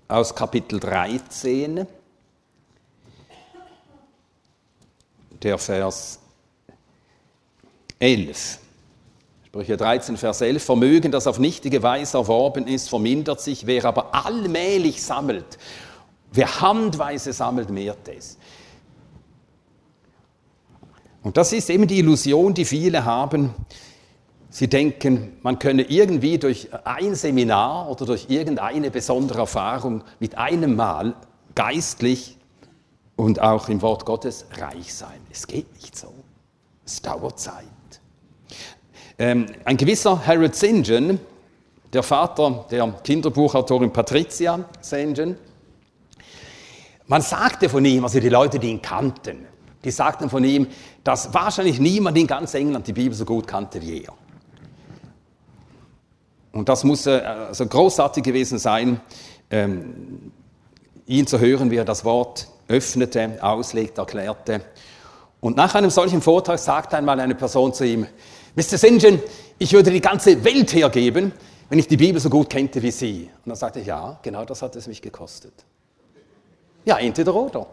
aus Kapitel 13, der Vers 11. Sprüche 13, Vers 11. Vermögen, das auf nichtige Weise erworben ist, vermindert sich. Wer aber allmählich sammelt, wer handweise sammelt, mehrt es. Und das ist eben die Illusion, die viele haben. Sie denken, man könne irgendwie durch ein Seminar oder durch irgendeine besondere Erfahrung mit einem Mal geistlich und auch im Wort Gottes reich sein. Es geht nicht so. Es dauert Zeit. Ähm, ein gewisser Harold St. John, der Vater der Kinderbuchautorin Patricia St. John, man sagte von ihm, also die Leute, die ihn kannten, die sagten von ihm, dass wahrscheinlich niemand in ganz England die Bibel so gut kannte wie er. Und das muss äh, also großartig gewesen sein, ähm, ihn zu hören, wie er das Wort öffnete, auslegte, erklärte. Und nach einem solchen Vortrag sagte einmal eine Person zu ihm, Mr. St. ich würde die ganze Welt hergeben, wenn ich die Bibel so gut kannte wie Sie. Und dann sagte er, ja, genau das hat es mich gekostet. Ja, entweder oder.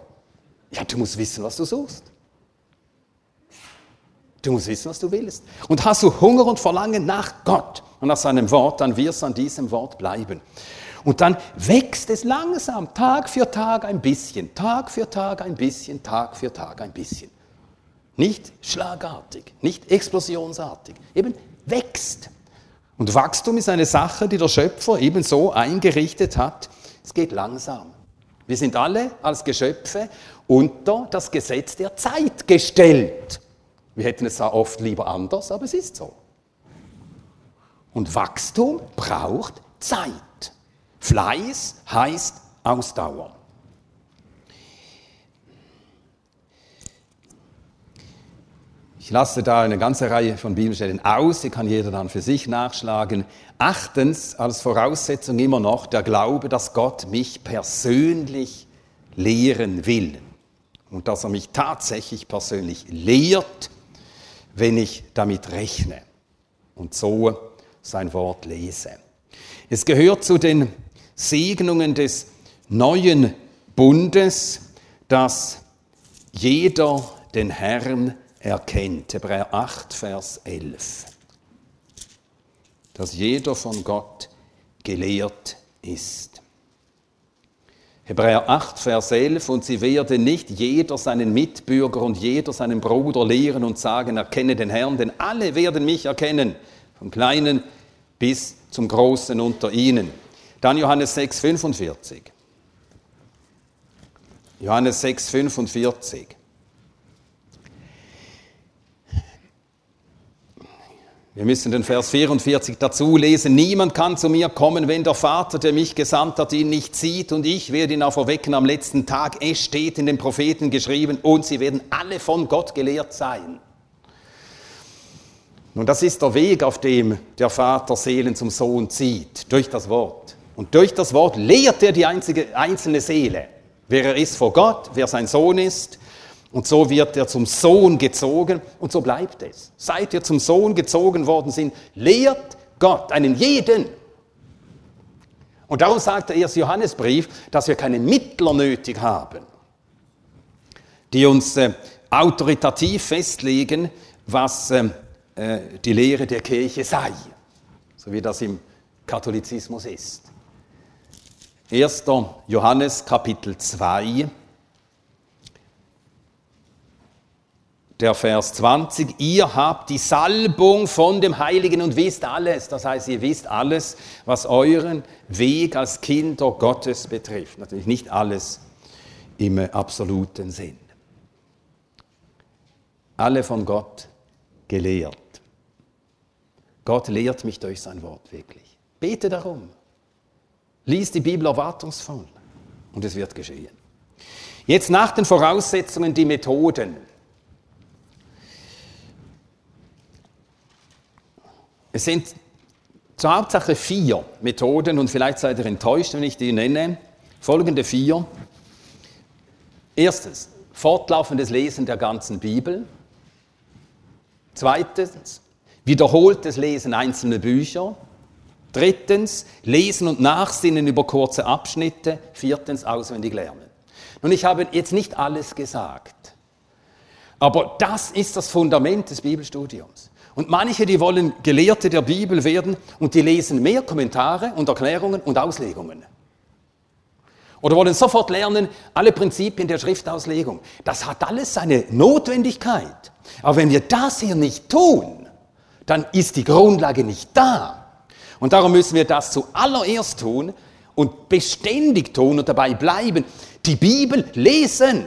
Ja, du musst wissen, was du suchst. Du musst wissen, was du willst. Und hast du Hunger und Verlangen nach Gott und nach seinem Wort, dann wirst du an diesem Wort bleiben. Und dann wächst es langsam, Tag für Tag ein bisschen, Tag für Tag ein bisschen, Tag für Tag ein bisschen. Nicht schlagartig, nicht explosionsartig, eben wächst. Und Wachstum ist eine Sache, die der Schöpfer ebenso eingerichtet hat. Es geht langsam. Wir sind alle als Geschöpfe unter das Gesetz der Zeit gestellt. Wir hätten es zwar oft lieber anders, aber es ist so. Und Wachstum braucht Zeit. Fleiß heißt Ausdauer. Ich lasse da eine ganze Reihe von Bibelstellen aus, die kann jeder dann für sich nachschlagen. Achtens, als Voraussetzung immer noch der Glaube, dass Gott mich persönlich lehren will und dass er mich tatsächlich persönlich lehrt, wenn ich damit rechne. und so sein Wort lese. Es gehört zu den Segnungen des neuen Bundes, dass jeder den Herrn erkennt. Hebräer 8, Vers 11. Dass jeder von Gott gelehrt ist. Hebräer 8, Vers 11, und sie werden nicht jeder seinen Mitbürger und jeder seinen Bruder lehren und sagen, erkenne den Herrn, denn alle werden mich erkennen, vom Kleinen bis zum Großen unter ihnen. Dann Johannes 6, 45. Johannes 6, 45. Wir müssen den Vers 44 dazu lesen. Niemand kann zu mir kommen, wenn der Vater, der mich gesandt hat, ihn nicht sieht und ich werde ihn auch verwecken am letzten Tag. Es steht in den Propheten geschrieben und sie werden alle von Gott gelehrt sein. Nun, das ist der Weg, auf dem der Vater Seelen zum Sohn zieht, durch das Wort. Und durch das Wort lehrt er die einzige, einzelne Seele, wer er ist vor Gott, wer sein Sohn ist. Und so wird er zum Sohn gezogen und so bleibt es. Seit wir zum Sohn gezogen worden sind, lehrt Gott einen jeden. Und darum sagt der erste Johannesbrief, dass wir keine Mittler nötig haben, die uns äh, autoritativ festlegen, was äh, äh, die Lehre der Kirche sei, so wie das im Katholizismus ist. 1. Johannes Kapitel 2, der Vers 20, ihr habt die Salbung von dem Heiligen und wisst alles. Das heißt, ihr wisst alles, was euren Weg als Kinder Gottes betrifft. Natürlich nicht alles im absoluten Sinn. Alle von Gott gelehrt. Gott lehrt mich durch sein Wort wirklich. Bete darum. Lies die Bibel erwartungsvoll und es wird geschehen. Jetzt nach den Voraussetzungen die Methoden. Es sind zur Hauptsache vier Methoden und vielleicht seid ihr enttäuscht, wenn ich die nenne. Folgende vier. Erstens, fortlaufendes Lesen der ganzen Bibel. Zweitens, wiederholtes Lesen einzelner Bücher. Drittens, Lesen und Nachsinnen über kurze Abschnitte. Viertens, auswendig lernen. Nun, ich habe jetzt nicht alles gesagt, aber das ist das Fundament des Bibelstudiums. Und manche, die wollen Gelehrte der Bibel werden und die lesen mehr Kommentare und Erklärungen und Auslegungen. Oder wollen sofort lernen alle Prinzipien der Schriftauslegung. Das hat alles seine Notwendigkeit. Aber wenn wir das hier nicht tun, dann ist die Grundlage nicht da. Und darum müssen wir das zuallererst tun und beständig tun und dabei bleiben. Die Bibel lesen.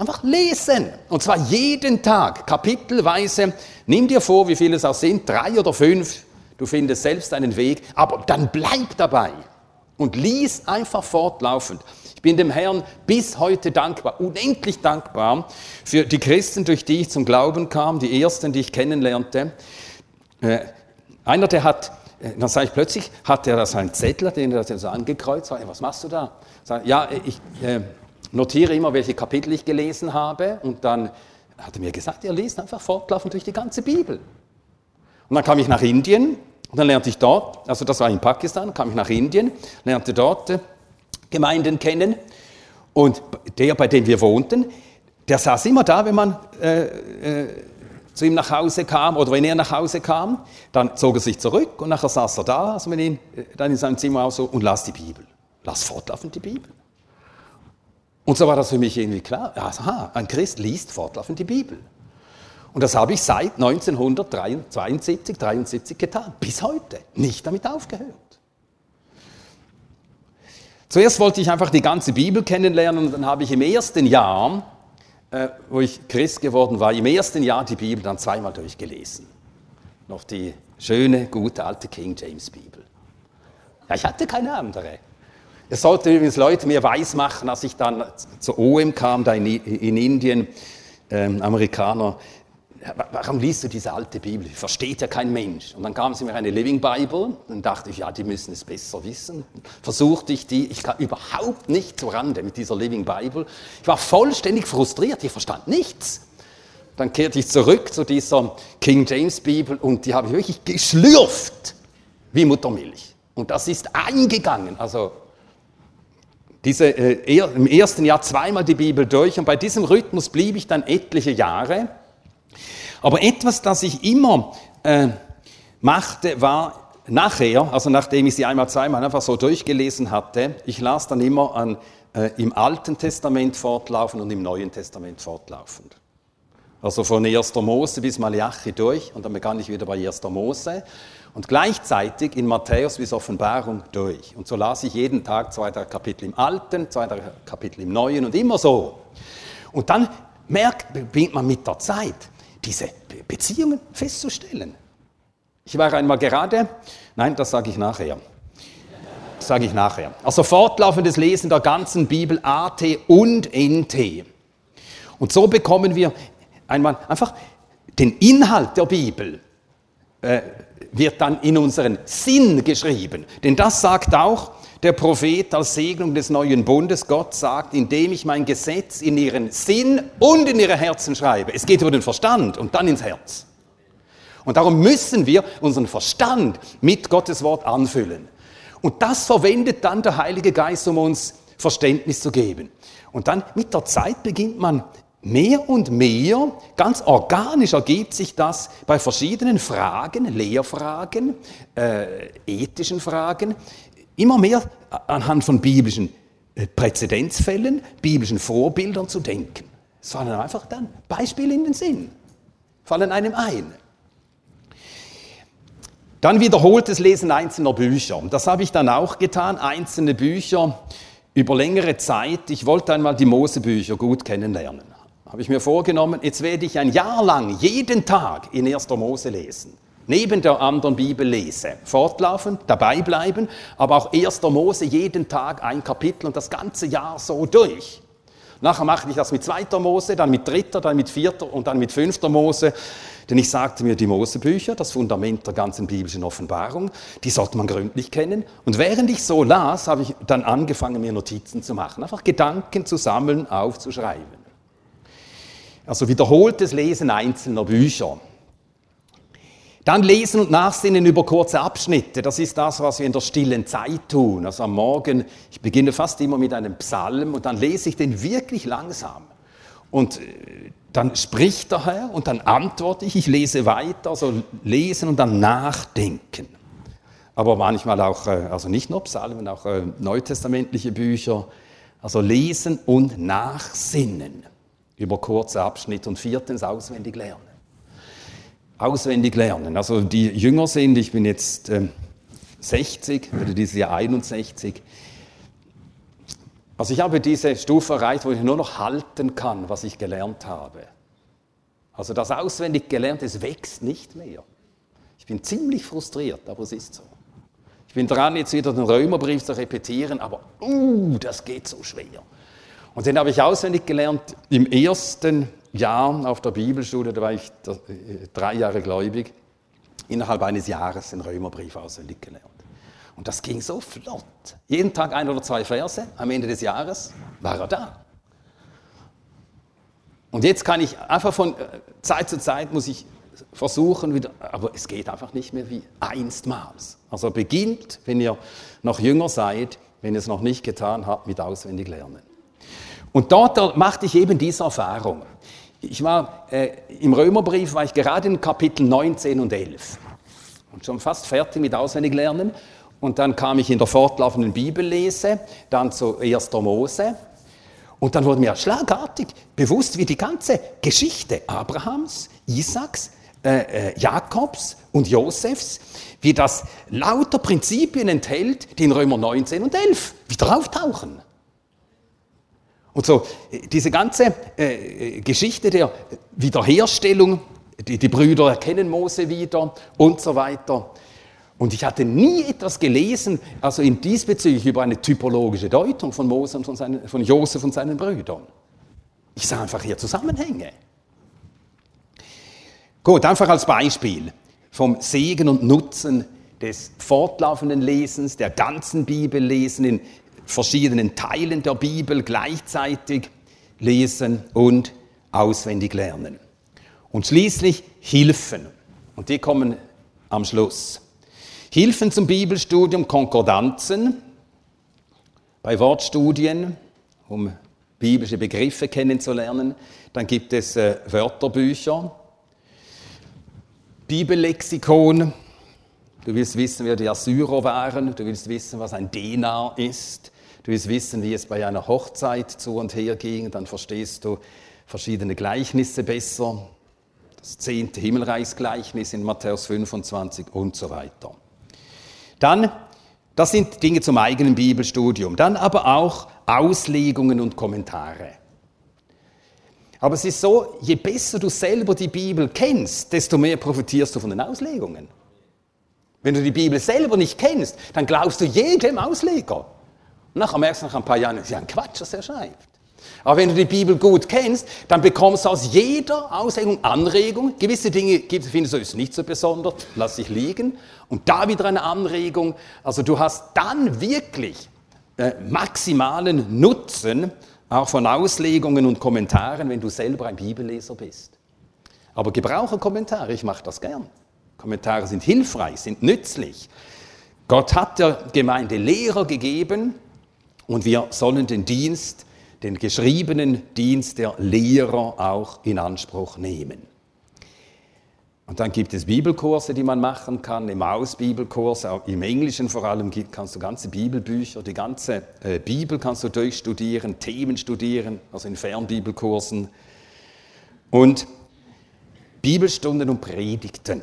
Einfach lesen. Und zwar jeden Tag, kapitelweise. Nimm dir vor, wie viele es auch sind, drei oder fünf. Du findest selbst einen Weg. Aber dann bleib dabei und lies einfach fortlaufend. Ich bin dem Herrn bis heute dankbar, unendlich dankbar für die Christen, durch die ich zum Glauben kam, die ersten, die ich kennenlernte. Äh, einer, der hat, äh, dann sage ich plötzlich, hat er da seinen Zettel, den er so angekreuzt, sag, was machst du da? Sag, ja, ich äh, notiere immer, welche Kapitel ich gelesen habe und dann hat er mir gesagt, er liest einfach fortlaufend durch die ganze Bibel. Und dann kam ich nach Indien und dann lernte ich dort, also das war in Pakistan, kam ich nach Indien, lernte dort Gemeinden kennen. Und der, bei dem wir wohnten, der saß immer da, wenn man äh, äh, zu ihm nach Hause kam oder wenn er nach Hause kam, dann zog er sich zurück und nachher saß er da, also wenn ihn äh, dann in seinem Zimmer auch so und las die Bibel. Las fortlaufend die Bibel. Und so war das für mich irgendwie klar. Aha, ein Christ liest fortlaufend die Bibel. Und das habe ich seit 1972, 73 getan, bis heute, nicht damit aufgehört. Zuerst wollte ich einfach die ganze Bibel kennenlernen und dann habe ich im ersten Jahr, äh, wo ich Christ geworden war, im ersten Jahr die Bibel dann zweimal durchgelesen. Noch die schöne, gute alte King James Bibel. Ja, ich hatte keine andere. Es sollte übrigens Leute mir weismachen, als ich dann zur OM kam, da in, in Indien, ähm, Amerikaner, warum liest du diese alte Bibel? Versteht ja kein Mensch. Und dann kam sie mir eine Living Bible. Dann dachte ich, ja, die müssen es besser wissen. Versuchte ich die. Ich kam überhaupt nicht zu Rande mit dieser Living Bible. Ich war vollständig frustriert. Ich verstand nichts. dann kehrte ich zurück zu dieser King James Bibel und die habe ich wirklich geschlürft wie Muttermilch. Und das ist eingegangen. Also diese, äh, im ersten Jahr zweimal die Bibel durch und bei diesem Rhythmus blieb ich dann etliche Jahre. Aber etwas, das ich immer äh, machte, war nachher, also nachdem ich sie einmal, zweimal einfach so durchgelesen hatte, ich las dann immer an, äh, im Alten Testament fortlaufend und im Neuen Testament fortlaufend. Also von 1. Mose bis Malachi durch und dann begann ich wieder bei 1. Mose und gleichzeitig in Matthäus bis Offenbarung durch. Und so las ich jeden Tag zwei, drei Kapitel im Alten, zwei, drei Kapitel im Neuen und immer so. Und dann merkt, beginnt man mit der Zeit, diese Beziehungen festzustellen. Ich war einmal gerade, nein, das sage ich nachher. Das sage ich nachher. Also fortlaufendes Lesen der ganzen Bibel AT und NT. Und so bekommen wir einmal einfach den Inhalt der Bibel äh, wird dann in unseren Sinn geschrieben. Denn das sagt auch der Prophet als Segnung des neuen Bundes. Gott sagt, indem ich mein Gesetz in ihren Sinn und in ihre Herzen schreibe. Es geht über den Verstand und dann ins Herz. Und darum müssen wir unseren Verstand mit Gottes Wort anfüllen. Und das verwendet dann der Heilige Geist, um uns Verständnis zu geben. Und dann mit der Zeit beginnt man mehr und mehr, ganz organisch ergibt sich das bei verschiedenen Fragen, Lehrfragen, äh, ethischen Fragen, immer mehr anhand von biblischen äh, Präzedenzfällen, biblischen Vorbildern zu denken. Es fallen einfach dann Beispiele in den Sinn, fallen einem ein. Dann wiederholtes Lesen einzelner Bücher. Das habe ich dann auch getan, einzelne Bücher über längere Zeit. Ich wollte einmal die Mosebücher gut kennenlernen habe ich mir vorgenommen, jetzt werde ich ein Jahr lang jeden Tag in 1. Mose lesen. Neben der anderen Bibel lese. Fortlaufend, dabei bleiben, aber auch 1. Mose jeden Tag ein Kapitel und das ganze Jahr so durch. Nachher machte ich das mit 2. Mose, dann mit 3., dann mit 4. und dann mit 5. Mose. Denn ich sagte mir, die Mosebücher, das Fundament der ganzen biblischen Offenbarung, die sollte man gründlich kennen. Und während ich so las, habe ich dann angefangen, mir Notizen zu machen. Einfach Gedanken zu sammeln, aufzuschreiben. Also wiederholtes Lesen einzelner Bücher. Dann lesen und nachsinnen über kurze Abschnitte. Das ist das, was wir in der stillen Zeit tun. Also am Morgen, ich beginne fast immer mit einem Psalm und dann lese ich den wirklich langsam. Und äh, dann spricht der Herr und dann antworte ich, ich lese weiter, also lesen und dann nachdenken. Aber manchmal auch, äh, also nicht nur Psalmen, auch äh, neutestamentliche Bücher, also lesen und nachsinnen über kurze Abschnitte und viertens auswendig lernen. Auswendig lernen. Also die jünger sind, ich bin jetzt äh, 60, oder dieses Jahr 61. Also ich habe diese Stufe erreicht, wo ich nur noch halten kann, was ich gelernt habe. Also das auswendig Gelernte, es wächst nicht mehr. Ich bin ziemlich frustriert, aber es ist so. Ich bin dran, jetzt wieder den Römerbrief zu repetieren, aber uh, das geht so schwer. Und den habe ich auswendig gelernt im ersten Jahr auf der Bibelschule, da war ich äh, drei Jahre gläubig, innerhalb eines Jahres den Römerbrief auswendig gelernt. Und das ging so flott. Jeden Tag ein oder zwei Verse, am Ende des Jahres war er da. Und jetzt kann ich einfach von äh, Zeit zu Zeit, muss ich versuchen wieder, aber es geht einfach nicht mehr wie einstmals. Also beginnt, wenn ihr noch jünger seid, wenn ihr es noch nicht getan habt, mit auswendig lernen. Und dort machte ich eben diese Erfahrung. Ich war äh, im Römerbrief, war ich gerade in Kapitel 19 und 11 und schon fast fertig mit Auswendiglernen. Und dann kam ich in der fortlaufenden Bibellese, dann zu 1. Mose. Und dann wurde mir schlagartig bewusst, wie die ganze Geschichte Abrahams, Isaaks, äh, äh, Jakobs und Josefs, wie das lauter Prinzipien enthält, die in Römer 19 und 11 wieder auftauchen. Und so, diese ganze äh, Geschichte der Wiederherstellung, die, die Brüder erkennen Mose wieder und so weiter. Und ich hatte nie etwas gelesen, also in diesbezüglich über eine typologische Deutung von Mose und von, seinen, von Josef und seinen Brüdern. Ich sah einfach hier Zusammenhänge. Gut, einfach als Beispiel vom Segen und Nutzen des fortlaufenden Lesens, der ganzen Bibel lesen, in verschiedenen Teilen der Bibel gleichzeitig lesen und auswendig lernen. Und schließlich Hilfen. Und die kommen am Schluss. Hilfen zum Bibelstudium, Konkordanzen bei Wortstudien, um biblische Begriffe kennenzulernen. Dann gibt es äh, Wörterbücher, Bibellexikon. Du willst wissen, wer die Assyrer waren. Du willst wissen, was ein Denar ist. Du willst wissen, wie es bei einer Hochzeit zu und her ging. Dann verstehst du verschiedene Gleichnisse besser. Das zehnte Himmelreichsgleichnis in Matthäus 25 und so weiter. Dann, das sind Dinge zum eigenen Bibelstudium. Dann aber auch Auslegungen und Kommentare. Aber es ist so, je besser du selber die Bibel kennst, desto mehr profitierst du von den Auslegungen. Wenn du die Bibel selber nicht kennst, dann glaubst du jedem Ausleger. Und nachher merkst du nach ein paar Jahren, das ist ja ein Quatsch, was er schreibt. Aber wenn du die Bibel gut kennst, dann bekommst du aus jeder Auslegung Anregung. Gewisse Dinge findest du ist nicht so besonders, lass dich liegen. Und da wieder eine Anregung. Also du hast dann wirklich äh, maximalen Nutzen auch von Auslegungen und Kommentaren, wenn du selber ein Bibelleser bist. Aber gebrauche Kommentare, ich mache das gern. Kommentare sind hilfreich, sind nützlich. Gott hat der Gemeinde Lehrer gegeben und wir sollen den Dienst den geschriebenen Dienst der Lehrer auch in Anspruch nehmen. Und dann gibt es Bibelkurse, die man machen kann, im Ausbibelkurs, auch im Englischen vor allem kannst du ganze Bibelbücher, die ganze äh, Bibel kannst du durchstudieren, Themen studieren, also in Fernbibelkursen. Und Bibelstunden und Predigten.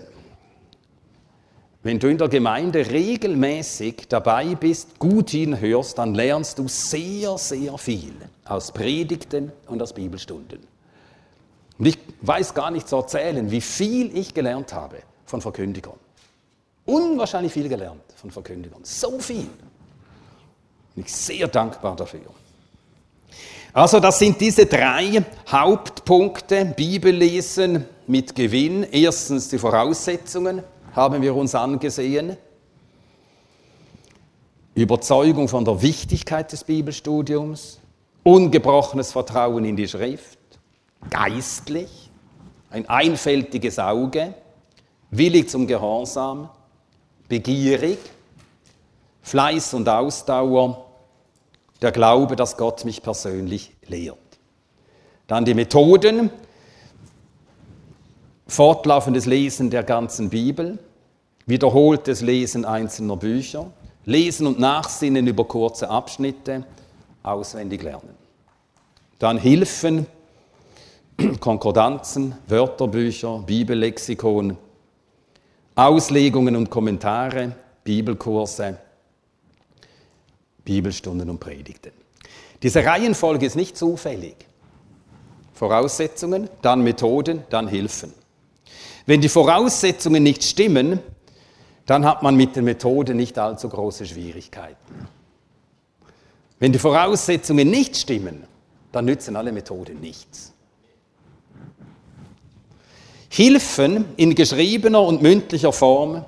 Wenn du in der Gemeinde regelmäßig dabei bist, gut hinhörst, dann lernst du sehr, sehr viel aus Predigten und aus Bibelstunden. Und ich weiß gar nicht zu erzählen, wie viel ich gelernt habe von Verkündigern. Unwahrscheinlich viel gelernt von Verkündigern. So viel. Bin ich sehr dankbar dafür. Also das sind diese drei Hauptpunkte. Bibellesen mit Gewinn. Erstens die Voraussetzungen haben wir uns angesehen. Überzeugung von der Wichtigkeit des Bibelstudiums, ungebrochenes Vertrauen in die Schrift, geistlich, ein einfältiges Auge, willig zum Gehorsam, begierig, Fleiß und Ausdauer, der Glaube, dass Gott mich persönlich lehrt. Dann die Methoden, fortlaufendes Lesen der ganzen Bibel, wiederholtes Lesen einzelner Bücher, Lesen und Nachsinnen über kurze Abschnitte, auswendig lernen. Dann Hilfen, Konkordanzen, Wörterbücher, Bibellexikon, Auslegungen und Kommentare, Bibelkurse, Bibelstunden und Predigten. Diese Reihenfolge ist nicht zufällig. Voraussetzungen, dann Methoden, dann Hilfen. Wenn die Voraussetzungen nicht stimmen, dann hat man mit den Methoden nicht allzu große Schwierigkeiten. Wenn die Voraussetzungen nicht stimmen, dann nützen alle Methoden nichts. Hilfen in geschriebener und mündlicher Form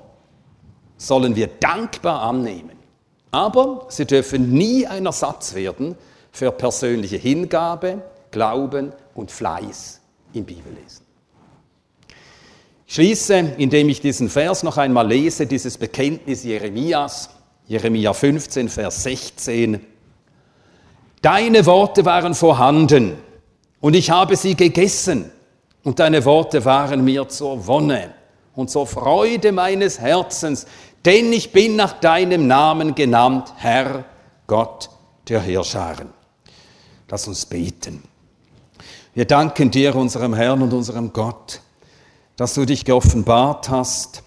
sollen wir dankbar annehmen. Aber sie dürfen nie ein Ersatz werden für persönliche Hingabe, Glauben und Fleiß im Bibellesen. Schließe, indem ich diesen Vers noch einmal lese, dieses Bekenntnis Jeremias, Jeremia 15, Vers 16. Deine Worte waren vorhanden und ich habe sie gegessen und deine Worte waren mir zur Wonne und zur Freude meines Herzens, denn ich bin nach deinem Namen genannt, Herr Gott der Herrscharen. Lass uns beten. Wir danken dir, unserem Herrn und unserem Gott, dass du dich geoffenbart hast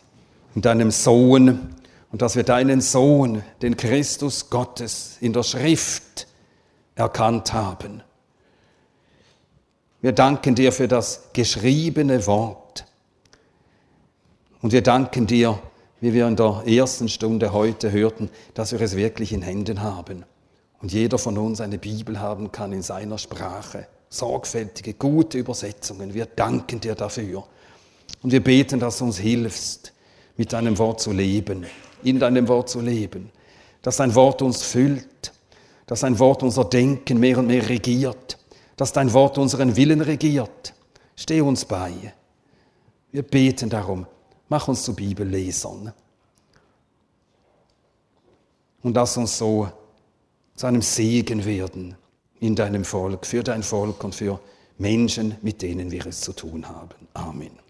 in deinem Sohn und dass wir deinen Sohn, den Christus Gottes, in der Schrift erkannt haben. Wir danken dir für das geschriebene Wort. Und wir danken dir, wie wir in der ersten Stunde heute hörten, dass wir es wirklich in Händen haben. Und jeder von uns eine Bibel haben kann in seiner Sprache. Sorgfältige, gute Übersetzungen. Wir danken dir dafür. Und wir beten, dass du uns hilfst, mit deinem Wort zu leben, in deinem Wort zu leben, dass dein Wort uns füllt, dass dein Wort unser Denken mehr und mehr regiert, dass dein Wort unseren Willen regiert. Steh uns bei. Wir beten darum, mach uns zu Bibellesern. Und lass uns so zu einem Segen werden in deinem Volk, für dein Volk und für Menschen, mit denen wir es zu tun haben. Amen.